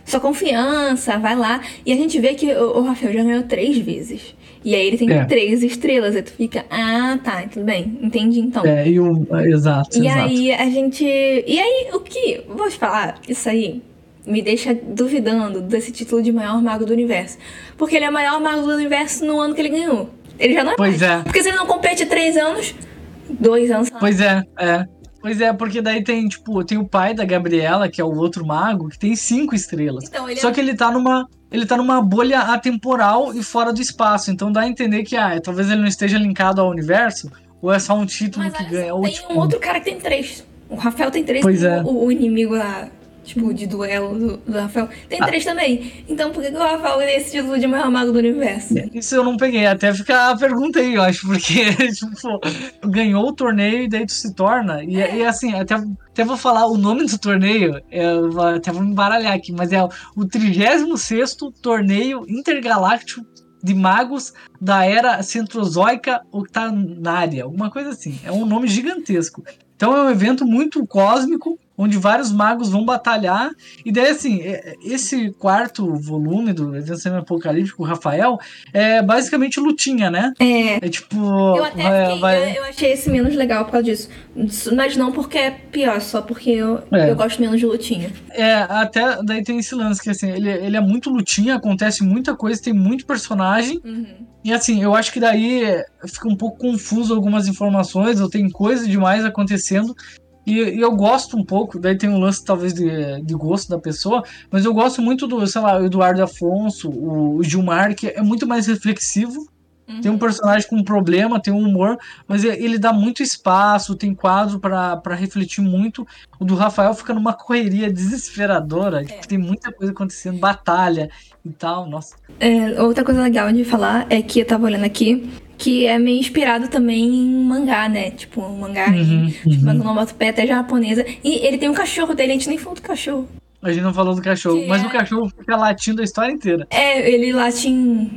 sua confiança, vai lá. E a gente vê que o, o Rafael já ganhou três vezes. E aí ele tem É. três estrelas. Aí tu fica, ah, tá, tudo bem, entendi então. É, e o. Exato, E exato. aí a gente. E aí, o que. Vou te falar, isso aí me deixa duvidando desse título de maior mago do universo. Porque ele é o maior mago do universo no ano que ele ganhou. Ele já não é Pois mais. é. Porque se ele não compete há três anos, dois anos. Pois é, é. Pois é, porque daí tem, tipo, tem o pai da Gabriela, que é o outro mago, que tem cinco estrelas. Então, Só é... que ele tá numa. Ele tá numa bolha atemporal e fora do espaço. Então dá a entender que, ah, talvez ele não esteja linkado ao universo, ou é só um título Mas que olha ganha. Ou, tem tipo, um outro cara que tem três. O Rafael tem três. Pois é. o, o inimigo lá, tipo, de duelo do, do Rafael, tem Ah. três também. Então por que, que o Rafael ganha esse título de maior mago do universo? Isso eu não peguei, até fica a pergunta aí, eu acho, porque, tipo, ganhou o torneio e daí tu se torna. E, e assim, até, até vou falar o nome do torneio, eu até vou me embaralhar aqui, mas é o 36 Torneio Intergaláctico de Magos da Era Centrozoica Octanária, alguma coisa assim. É um nome gigantesco. Então é um evento muito cósmico, onde vários magos vão batalhar. E daí, assim, é- esse quarto volume do Evento Apocalíptico, o Rafael, é basicamente lutinha, né? É. É tipo. Eu até vai- fiquei, vai- eu, eu achei esse menos legal por causa disso. Mas não porque é pior, só porque eu, É. eu gosto menos de lutinha. É, até daí tem esse lance que assim, ele, ele é muito lutinha, acontece muita coisa, tem muito personagem. E assim, eu acho que daí fica um pouco confuso algumas informações, ou tem coisa demais acontecendo. E, e eu gosto um pouco, daí tem um lance talvez de, de gosto da pessoa, mas eu gosto muito do, sei lá, o Eduardo Afonso, o, o Gilmar, que é muito mais reflexivo. Uhum. Tem um personagem com um problema, tem um humor, mas ele ele dá muito espaço, tem quadro pra pra refletir muito. O do Rafael fica numa correria desesperadora, tipo, tem muita coisa acontecendo, batalha e tal, nossa. É, outra coisa legal de falar é que eu tava olhando aqui, que é meio inspirado também em mangá, né? Tipo, um mangá Uhum, em tipo, onomatopeia até japonesa. E ele tem um cachorro dele, a gente nem falou do cachorro. A gente não falou do cachorro, Que mas é- o cachorro fica latindo a história inteira. É, ele late em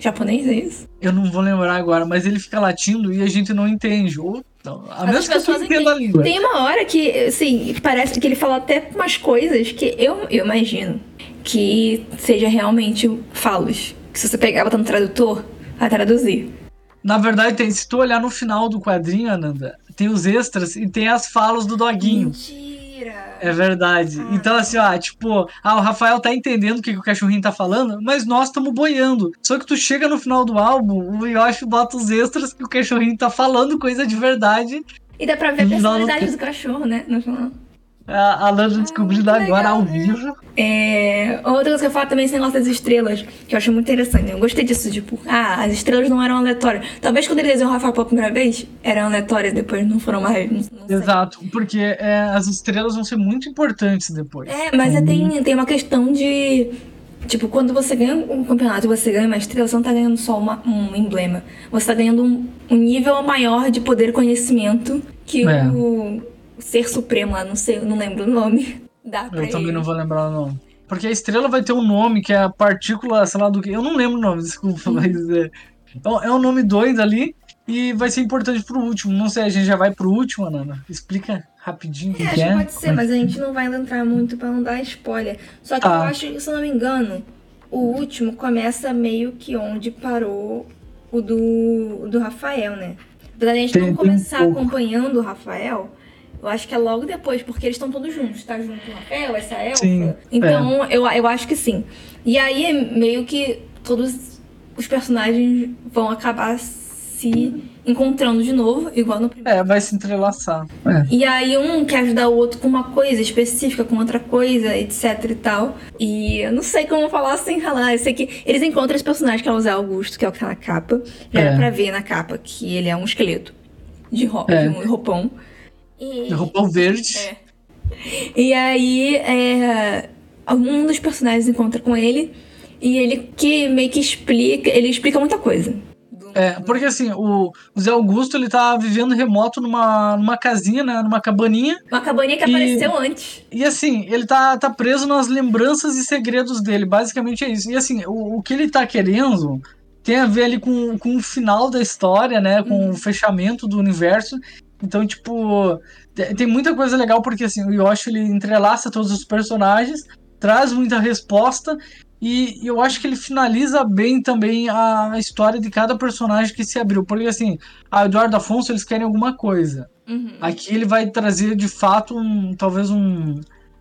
japonês, é isso? Eu não vou lembrar agora, mas ele fica latindo e a gente não entende. Ou, não, a menos que pessoas entenda a língua. Tem uma hora que, assim, parece que ele fala até umas coisas que eu, eu imagino que seja realmente falos. Que se você pegar botar no tradutor, vai traduzir. Na verdade, tem, se tu olhar no final do quadrinho, Ananda, tem os extras e tem as falas do doguinho. Mentira! É verdade. Ah. Então, assim, ó, tipo, ah, o Rafael tá entendendo o que, que o cachorrinho tá falando, mas nós estamos boiando. Só que tu chega no final do álbum, o Yoshi bota os extras que o cachorrinho tá falando coisa de verdade. E dá pra ver a personalidade do cachorro, né? No final. A a Landa descobrindo que agora legal, ao né? vivo. É, outra coisa que eu falo também é esse negócio das estrelas, que eu acho muito interessante. Eu gostei disso, tipo, ah, as estrelas não eram aleatórias. Talvez quando ele desenhou o Rafael pela primeira vez, eram aleatórias, depois não foram mais. Não, não. Exato, porque é, as estrelas vão ser muito importantes depois. É, mas é, tem, tem uma questão de. Tipo, quando você ganha um campeonato e você ganha uma estrela, você não tá ganhando só uma- um emblema. Você tá ganhando um, um nível maior de poder e conhecimento que É. o ser supremo lá, não sei, eu não lembro o nome. Dá pra Eu também ele. não vou lembrar o nome. Porque a estrela vai ter um nome que é a partícula, sei lá do que. Eu não lembro o nome, desculpa, mas é, é um nome doido ali e vai ser importante pro último. Não sei, a gente já vai pro último, Anana. Explica rapidinho o que, É, acho que é. pode ser, mas a gente não vai entrar muito pra não dar spoiler. Só que Tá. eu acho que, se eu não me engano, o último começa meio que onde parou o do, do Rafael, né? Apesar de a gente Tem- não um começar pouco. acompanhando o Rafael, eu acho que é logo depois, porque eles estão todos juntos, tá junto o Rafael, essa elfa. Sim, então, eu, eu acho que sim. E aí, meio que todos os personagens vão acabar se encontrando de novo, igual no primeiro. É, vai se entrelaçar. É. E aí um quer ajudar o outro com uma coisa específica, com outra coisa, etc e tal. E eu não sei como falar sem ralar. Eu sei que eles encontram esse personagem que é o Zé Augusto, que é o que tá na capa. Já É. era pra ver na capa que ele é um esqueleto de, roupa, É. de um roupão. E, Roupão verde. É. e aí é, um dos personagens encontra com ele e ele que meio que explica, ele explica muita coisa. É, porque assim, o, o Zé Augusto, ele tá vivendo remoto numa, numa casinha, né, numa cabaninha, Uma cabaninha que E- apareceu antes. e assim, ele tá, tá preso nas lembranças e segredos dele, basicamente é isso. E assim, o, o que ele tá querendo tem a ver ali com, com o final da história, né, com Uhum. o fechamento do universo. Então, tipo, te- tem muita coisa legal, porque assim, o Yoshi, ele entrelaça todos os personagens, traz muita resposta, e eu acho que ele finaliza bem também a história de cada personagem que se abriu. Porque assim, a Eduardo Afonso, eles querem alguma coisa. Uhum. Aqui ele vai trazer de fato um talvez um,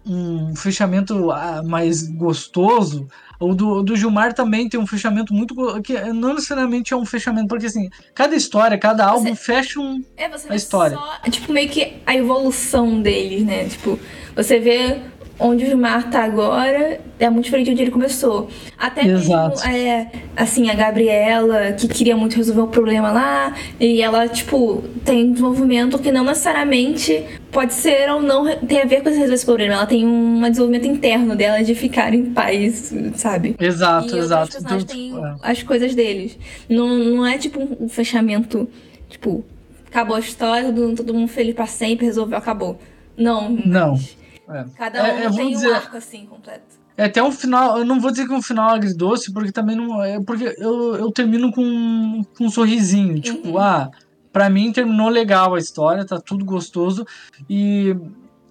um fechamento ah, mais gostoso. O do, do Gilmar também tem um fechamento muito. que não necessariamente é um fechamento, porque assim, cada história, cada álbum fecha um. É, você a história. só, é, tipo, meio que a evolução deles, né? Tipo, você vê onde o Gilmar tá agora é muito diferente de onde ele começou. Até Exato. mesmo, é, assim, a Gabriela, que queria muito resolver o problema lá, e ela, tipo, tem um desenvolvimento que não necessariamente pode ser ou não tem a ver com resolver esse problema. Ela tem um desenvolvimento interno dela de ficar em paz, sabe? Exato, e exato. personagens Então, têm tipo, é. as coisas deles. Não, não é tipo um fechamento, tipo, acabou a história, todo, todo mundo feliz pra sempre, resolveu, acabou. Não. Não. mas é. Cada um É, eu vou tem dizer- um arco assim completo. É até um final, eu não vou dizer que é um final agridoce, porque também não é, porque eu, eu termino com, com um sorrisinho, tipo, Uhum. ah, pra mim terminou legal a história, tá tudo gostoso e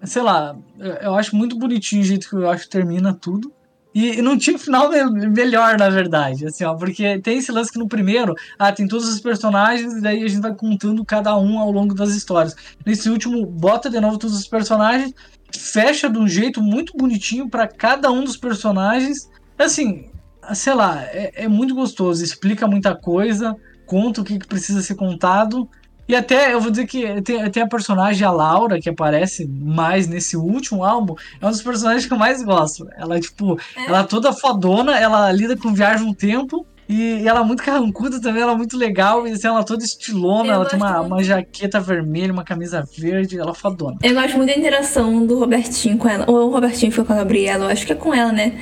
sei lá, eu, acho muito bonitinho o jeito que eu acho que termina tudo. E, não tinha um final me- melhor, na verdade, assim, ó, porque tem esse lance que no primeiro, ah, tem todos os personagens e daí a gente vai contando cada um ao longo das histórias. Nesse último, bota de novo todos os personagens fecha de um jeito muito bonitinho pra cada um dos personagens. Assim, sei lá, é, é muito gostoso, explica muita coisa, conta o que, que precisa ser contado. E até eu vou dizer que tem, tem a personagem, a Laura, que aparece mais nesse último álbum, é um dos personagens que eu mais gosto. Ela, tipo, É? ela é toda fodona, ela lida com viagem no tempo. E, e ela é muito carrancuda também, ela é muito legal. E assim, ela é toda estilona, Eu ela tem uma, muito. uma jaqueta vermelha, uma camisa verde, ela é fodona. Eu gosto muito da interação do Robertinho com ela. Ou o Robertinho foi com a Gabriela, eu acho que é com ela, né?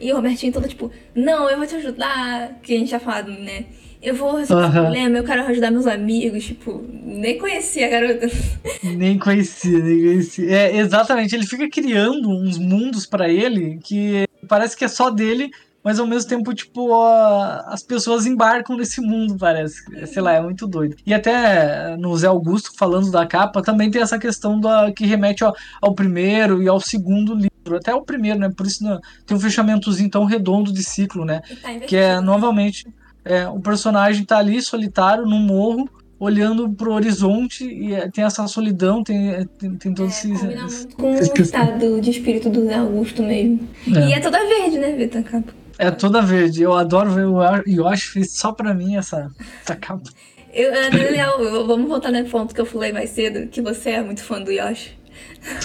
E o Robertinho todo tipo, não, eu vou te ajudar, que a gente já falado, né? Eu vou resolver Aham. problema, eu quero ajudar meus amigos, tipo, nem conhecia a garota. Nem conhecia, nem conhecia. É, exatamente, ele fica criando uns mundos pra ele que parece que é só dele, mas ao mesmo tempo, tipo, ó, as pessoas embarcam nesse mundo, parece. Sei lá, é muito doido. E até no Zé Augusto, falando da capa, também tem essa questão da, que remete ao, ao primeiro e ao segundo livro. Até o primeiro, né? Por isso né, tem um fechamentozinho tão redondo de ciclo, né? Tá Que é, invertido. novamente, é, o personagem tá ali solitário no morro, olhando pro horizonte e é, tem essa solidão, tem, é, tem, tem todo É, esse. combina muito com o estado de espírito do Zé Augusto mesmo. É. E é toda verde, né, Vitor? a capa? É toda verde. Eu adoro ver o Yoshi fez só pra mim essa, essa capa. Eu, Daniel, eu- vamos voltar no ponto que eu falei mais cedo, que você é muito fã do Yoshi.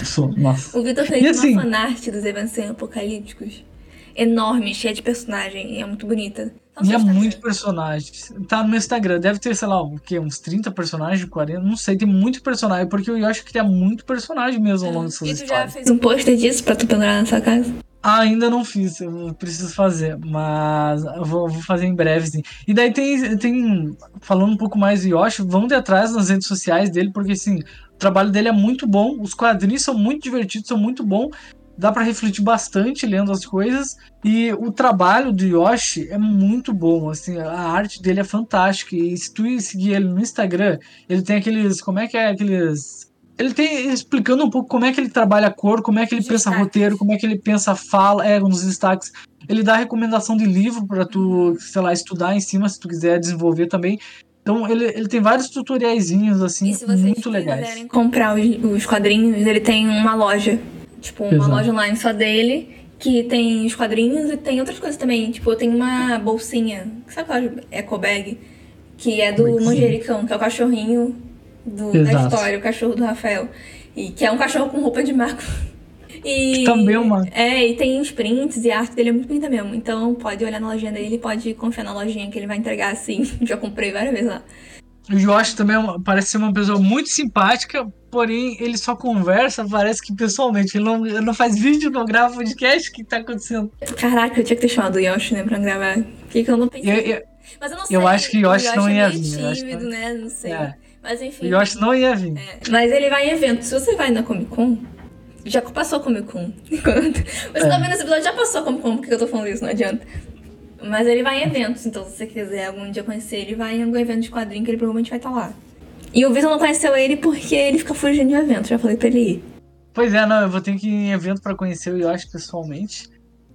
Sou- Nossa. O Vitor fez E assim- uma fanart dos eventos apocalípticos. Enorme, cheia de personagem, e é muito bonita. Tá E é muito personagem. Tá no meu Instagram. Deve ter, sei lá, o quê? Uns 30 personagens, 40. Não sei, tem muito personagem. Porque o Yoshi cria muito personagem mesmo ao longo dessas E tu já fez um pôster disso pra tu pendurar na sua casa? Ainda não fiz, eu preciso fazer, mas eu vou, vou fazer em breve, sim. E daí tem, tem, falando um pouco mais de Yoshi, vão de atrás nas redes sociais dele, porque assim, o trabalho dele é muito bom, os quadrinhos são muito divertidos, são muito bons, dá pra refletir bastante lendo as coisas, e o trabalho do Yoshi é muito bom, assim, a arte dele é fantástica, e se tu seguir ele no Instagram, ele tem aqueles, como é que é, aqueles... Ele tem explicando um pouco como é que ele trabalha a cor, como é que ele Os pensa destaques. roteiro, como é que ele pensa fala, é, nos destaques. ele dá recomendação de livro para tu, sei lá, estudar em cima se tu quiser desenvolver também. Então ele, ele tem vários tutoriaizinhos assim E se vocês muito legais. quiserem comprar os, os quadrinhos, ele tem uma loja. Tipo, uma Exato. loja online só dele, que tem os quadrinhos e tem outras coisas também. Tipo, tem uma bolsinha, sabe aquela eco bag? Que é do manjericão, que é o cachorrinho do, da história, o cachorro do Rafael. E que é um cachorro com roupa de Marco. E, Também é uma- É, e tem os prints e a arte dele é muito bonita mesmo. Então pode olhar na lojinha dele, pode confiar na lojinha que ele vai entregar assim. Já comprei várias vezes lá. O Josh também é parece ser uma pessoa muito simpática, porém ele só conversa, parece que pessoalmente. Ele não, ele não faz vídeo, não grava podcast, o que tá acontecendo? Caraca, eu tinha que ter chamado o Yoshi, né, pra gravar. Por que, que eu não pensei? Eu, eu, Mas eu não sei. eu acho que o Yoshi não é ia meio vir, eu acho que tímido, né? Não sei. É. Mas enfim. Josh não ia vir. É. Mas ele vai em evento. Se você vai na Comic Con, já passou a Comic Con. você tá É. vendo esse episódio, já passou a Comic Con, porque eu tô falando isso, não adianta. Mas ele vai em eventos, então se você quiser algum dia conhecer ele, vai em algum evento de quadrinho que ele provavelmente vai estar lá. E o Vitor não conheceu ele porque ele fica fugindo de evento, já falei pra ele ir. Pois é, não, eu vou ter que ir em evento pra conhecer o Yoshi pessoalmente.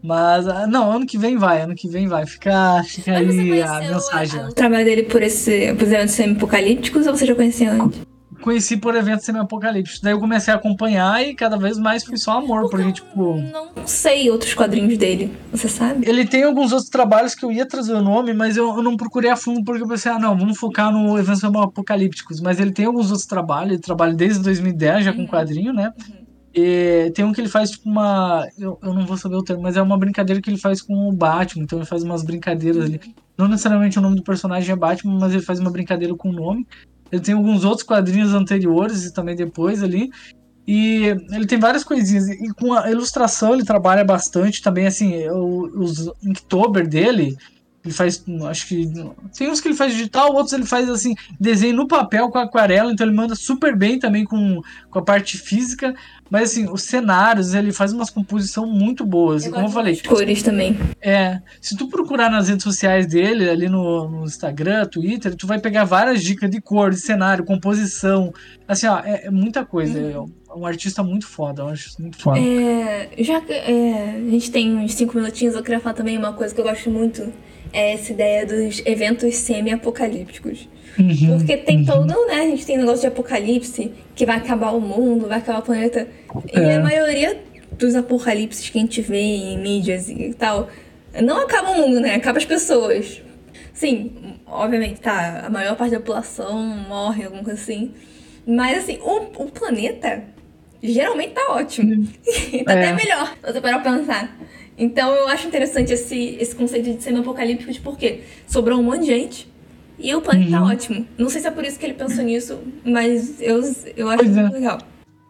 Mas, ah, não, ano que vem vai, ano que vem vai. Fica, fica Mas aí a mensagem. a- o trabalho dele por esse, por eventos semi-apocalípticos ou você já conhecia antes? Conheci por eventos semi-apocalípticos. Daí eu comecei a acompanhar e cada vez mais foi só amor, porque, tipo. Eu não sei outros quadrinhos dele, você sabe? Ele tem alguns outros trabalhos que eu ia trazer o nome, mas eu, eu não procurei a fundo porque eu pensei, ah, não, vamos focar no eventos apocalípticos. Mas ele tem alguns outros trabalhos, ele trabalha desde 2010 já com Uhum. quadrinho, né? E tem um que ele faz tipo uma. Eu, eu não vou saber o termo, mas é uma brincadeira que ele faz com o Batman. Então ele faz umas brincadeiras ali. Não necessariamente o nome do personagem é Batman, mas ele faz uma brincadeira com o nome. Ele tem alguns outros quadrinhos anteriores e também depois ali. E ele tem várias coisinhas. E com a ilustração ele trabalha bastante também, assim, o- os Inktober dele. Ele faz, acho que. Tem uns que ele faz digital, outros ele faz assim, desenho no papel com aquarela, então ele manda super bem também com, com a parte física. Mas assim, os cenários, ele faz umas composição muito boas. E como eu falei, cores também. é, se tu procurar nas redes sociais dele, ali no, no Instagram, Twitter, tu vai pegar várias dicas de cor, de cenário, composição. Assim, ó, é, é muita coisa. É um- artista muito foda, eu acho muito foda. É, já que é, a gente tem uns 5 minutinhos, eu queria falar também uma coisa que eu gosto muito. É essa ideia dos eventos semi-apocalípticos. Uhum, Porque tem todo, né? A gente tem negócio de apocalipse, que vai acabar o mundo, vai acabar o planeta. E É. a maioria dos apocalipses que a gente vê em mídias e tal, não acaba o mundo, né? Acaba as pessoas. Sim, obviamente, tá, a maior parte da população morre, alguma coisa assim. Mas assim, o, o planeta geralmente tá ótimo. tá É. até melhor, se você parar pra pensar. Então eu acho interessante esse, esse conceito de semi-apocalíptico, de porque sobrou um monte de gente e o planeta tá Uhum. ótimo. Não sei se é por isso que ele pensou nisso, mas eu, eu acho Pois é. muito legal.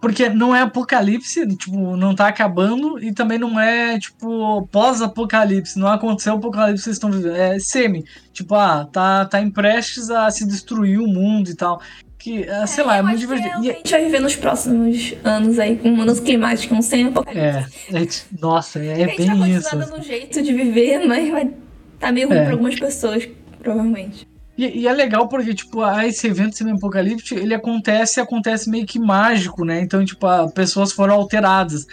Porque não é apocalipse, tipo, não tá acabando, e também não é, tipo, pós-apocalipse. Não aconteceu o apocalipse que vocês estão vivendo. É semi. Tipo, ah, tá, tá em prestes a se destruir o mundo e tal. Que, ah, sei lá, é muito É divertido. que E- a gente vai viver nos próximos anos aí, com mudança climática, um semi-apocalipse. É, é, nossa, é, a gente vai bem continuar isso. dando um jeito de viver, mas vai tá meio ruim É. pra algumas pessoas, provavelmente. E, e é legal porque, tipo, ah, esse evento semi-apocalíptico, ele acontece acontece meio que mágico, né? Então, tipo, ah, pessoas foram alteradas.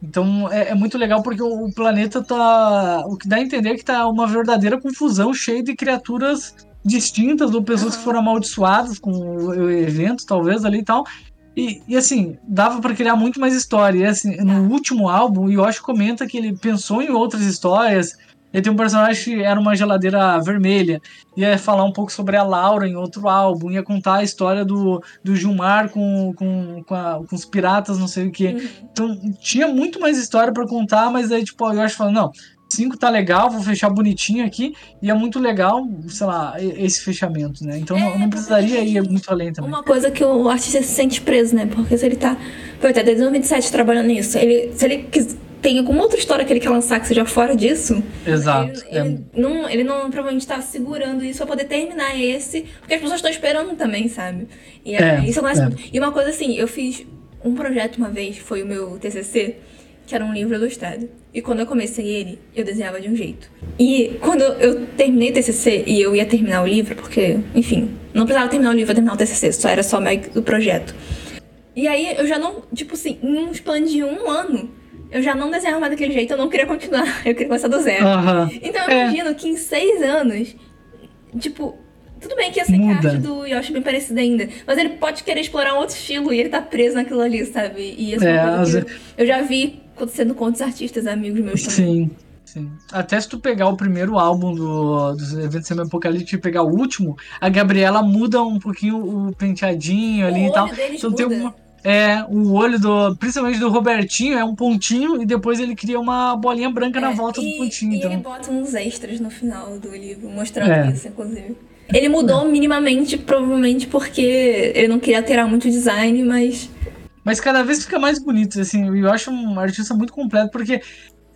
Então, é, é muito legal porque o, o planeta tá... O que dá a entender é que tá uma verdadeira confusão, cheia de criaturas distintas ou pessoas que foram amaldiçoadas com o, evento, talvez, ali e tal. E, e, assim, dava pra criar muito mais história. E assim, no último álbum, o Yoshi comenta que ele pensou em outras histórias. Ele tem um personagem que era uma geladeira vermelha. Ia falar um pouco sobre a Laura em outro álbum. Ia contar a história do, do Gilmar com, com, com, a- com os piratas, não sei o quê. Uhum. Então, tinha muito mais história pra contar, mas aí, tipo, o Yoshi falou, não, cinco tá legal, vou fechar bonitinho aqui. E é muito legal, sei lá, esse fechamento, né? Então, não, É, não precisaria porque- ir muito além também. Uma coisa que o artista se sente preso, né? Porque se ele tá. Foi até desde 2007 trabalhando nisso. Ele, se ele quis, tem alguma outra história que ele quer lançar que seja fora disso. Exato. Ele, ele não, ele não provavelmente tá segurando isso pra poder terminar esse. Porque as pessoas estão esperando também, sabe? E É, é, isso acontece é. muito. E uma coisa assim, eu fiz um projeto uma vez, foi o meu TCC, que era um livro ilustrado. E quando eu comecei ele, eu desenhava de um jeito. E quando eu terminei o TCC e eu ia terminar o livro, porque, enfim, não precisava terminar o livro pra terminar o TCC, só era só meio que o projeto. E aí eu já não, tipo assim, em uns planos de um ano, eu já não desenhava mais daquele jeito, eu não queria continuar. Eu queria começar do zero. Aham. Então eu É. imagino que em seis anos, tipo, tudo bem que eu sei que a Muda. arte do Yoshi é bem parecida ainda, mas ele pode querer explorar um outro estilo e ele tá preso naquilo ali, sabe? E essa é É, eu já vi acontecendo com outros artistas, amigos meus também. Sim, sim. Até se tu pegar o primeiro álbum do, dos eventos semi-apocalípticos e pegar o último, a Gabriela muda um pouquinho o penteadinho ali o e tal. Então muda. tem uma. É, o olho do. Principalmente do Robertinho é um pontinho e depois ele cria uma bolinha branca na É, volta e, do pontinho. E então. ele bota uns extras no final do livro, mostrando É. isso, inclusive. Ele mudou minimamente, provavelmente porque ele não queria alterar muito o design, mas Mas cada vez fica mais bonito, assim. Eu acho um artista muito completo, porque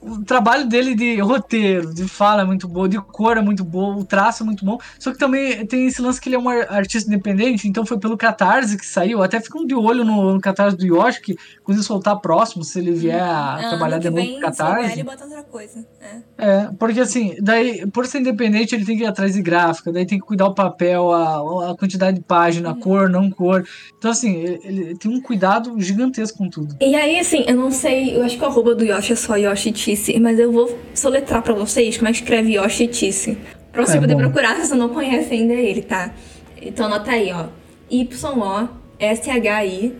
o trabalho dele de roteiro, de fala é muito bom, de cor é muito bom, o traço é muito bom. Só que também tem esse lance que ele é um ar- artista independente, então foi pelo Catarse que saiu. Até ficam de olho no, no Catarse do Yoshi, que quando ele soltar próximo, se ele vier a ano trabalhar de Ah, novo vem, com o se souber, Catarse. ele bota outra coisa. É. Porque assim, daí, por ser independente, ele tem que ir atrás de gráfica, daí tem que cuidar o papel, a, a quantidade de página, a cor, não cor. Então, assim, ele, ele tem um cuidado gigantesco com tudo. E aí, assim, eu não sei, eu acho que o arroba do Yoshi é só Yoshi Tisse, mas eu vou soletrar pra vocês como é que escreve Yoshi Tisse. Pra você É poder bom. procurar se você não conhece ainda ele, tá? Então anota aí, ó. Y-O-S-H-I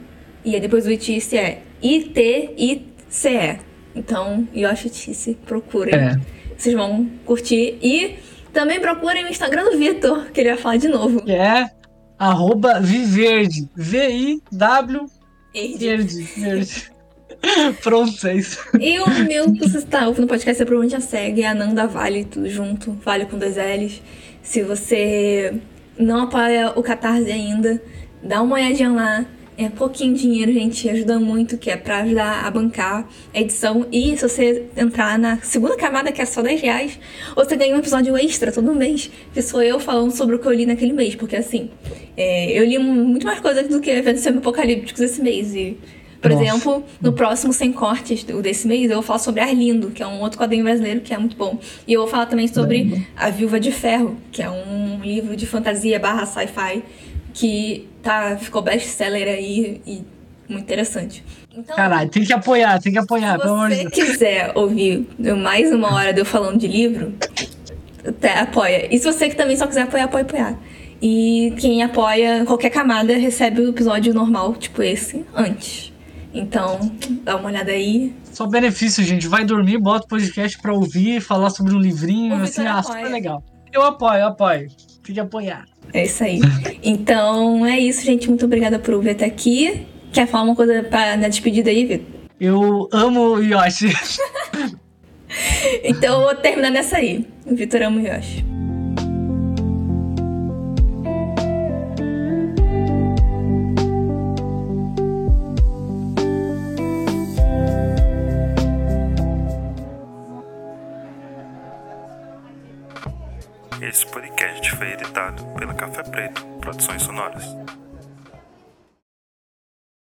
e aí depois o Tisse é I-T-I-C-E. Então, Yoshi Tisse, procurem. É. Vocês vão curtir. E também procurem o Instagram do Vitor, que ele vai falar de novo. que é arroba Viverde. V-I-W Verde. verde. verde. Pronto, é isso. E o meu que você está ouvindo no podcast, você provavelmente já segue, é Ananda Vale, tudo junto, Vale com dois L's. Se você não apoia o Catarse ainda, dá uma olhadinha lá. É pouquinho dinheiro, gente, ajuda muito, que é pra ajudar a bancar a edição. E se você entrar na segunda camada, que é só 10 reais, você ganha um episódio extra todo mês, que sou eu falando sobre o que eu li naquele mês. Porque assim, é, eu li muito mais coisas do que eventos semi-apocalípticos esse mês. E, por Nossa. exemplo, no próximo Sem Cortes desse mês, eu vou falar sobre Arlindo, que é um outro quadrinho brasileiro que é muito bom. E eu vou falar também sobre A Viúva de Ferro, que é um livro de fantasia barra sci-fi que tá, ficou best-seller aí e muito interessante. Então, Caralho, tem que apoiar, tem que apoiar, se você quiser ouvir mais uma hora de eu falando de livro, até apoia. E se você que também só quiser apoiar, pode apoiar. E quem apoia qualquer camada recebe o episódio normal, tipo esse, antes. Então, dá uma olhada aí. Só benefício, gente. Vai dormir, bota o podcast pra ouvir, falar sobre um livrinho, assim, ah, apoia. super legal. Eu apoio, eu apoio. Tem que apoiar. É isso aí. Então, é isso, gente. Muito obrigada por ouvir até aqui. Quer falar uma coisa pra, na despedida aí, Vitor? Eu amo o Yoshi. Então, eu vou terminar nessa aí. O Vitor ama o Yoshi. Café Preto Produções Sonoras.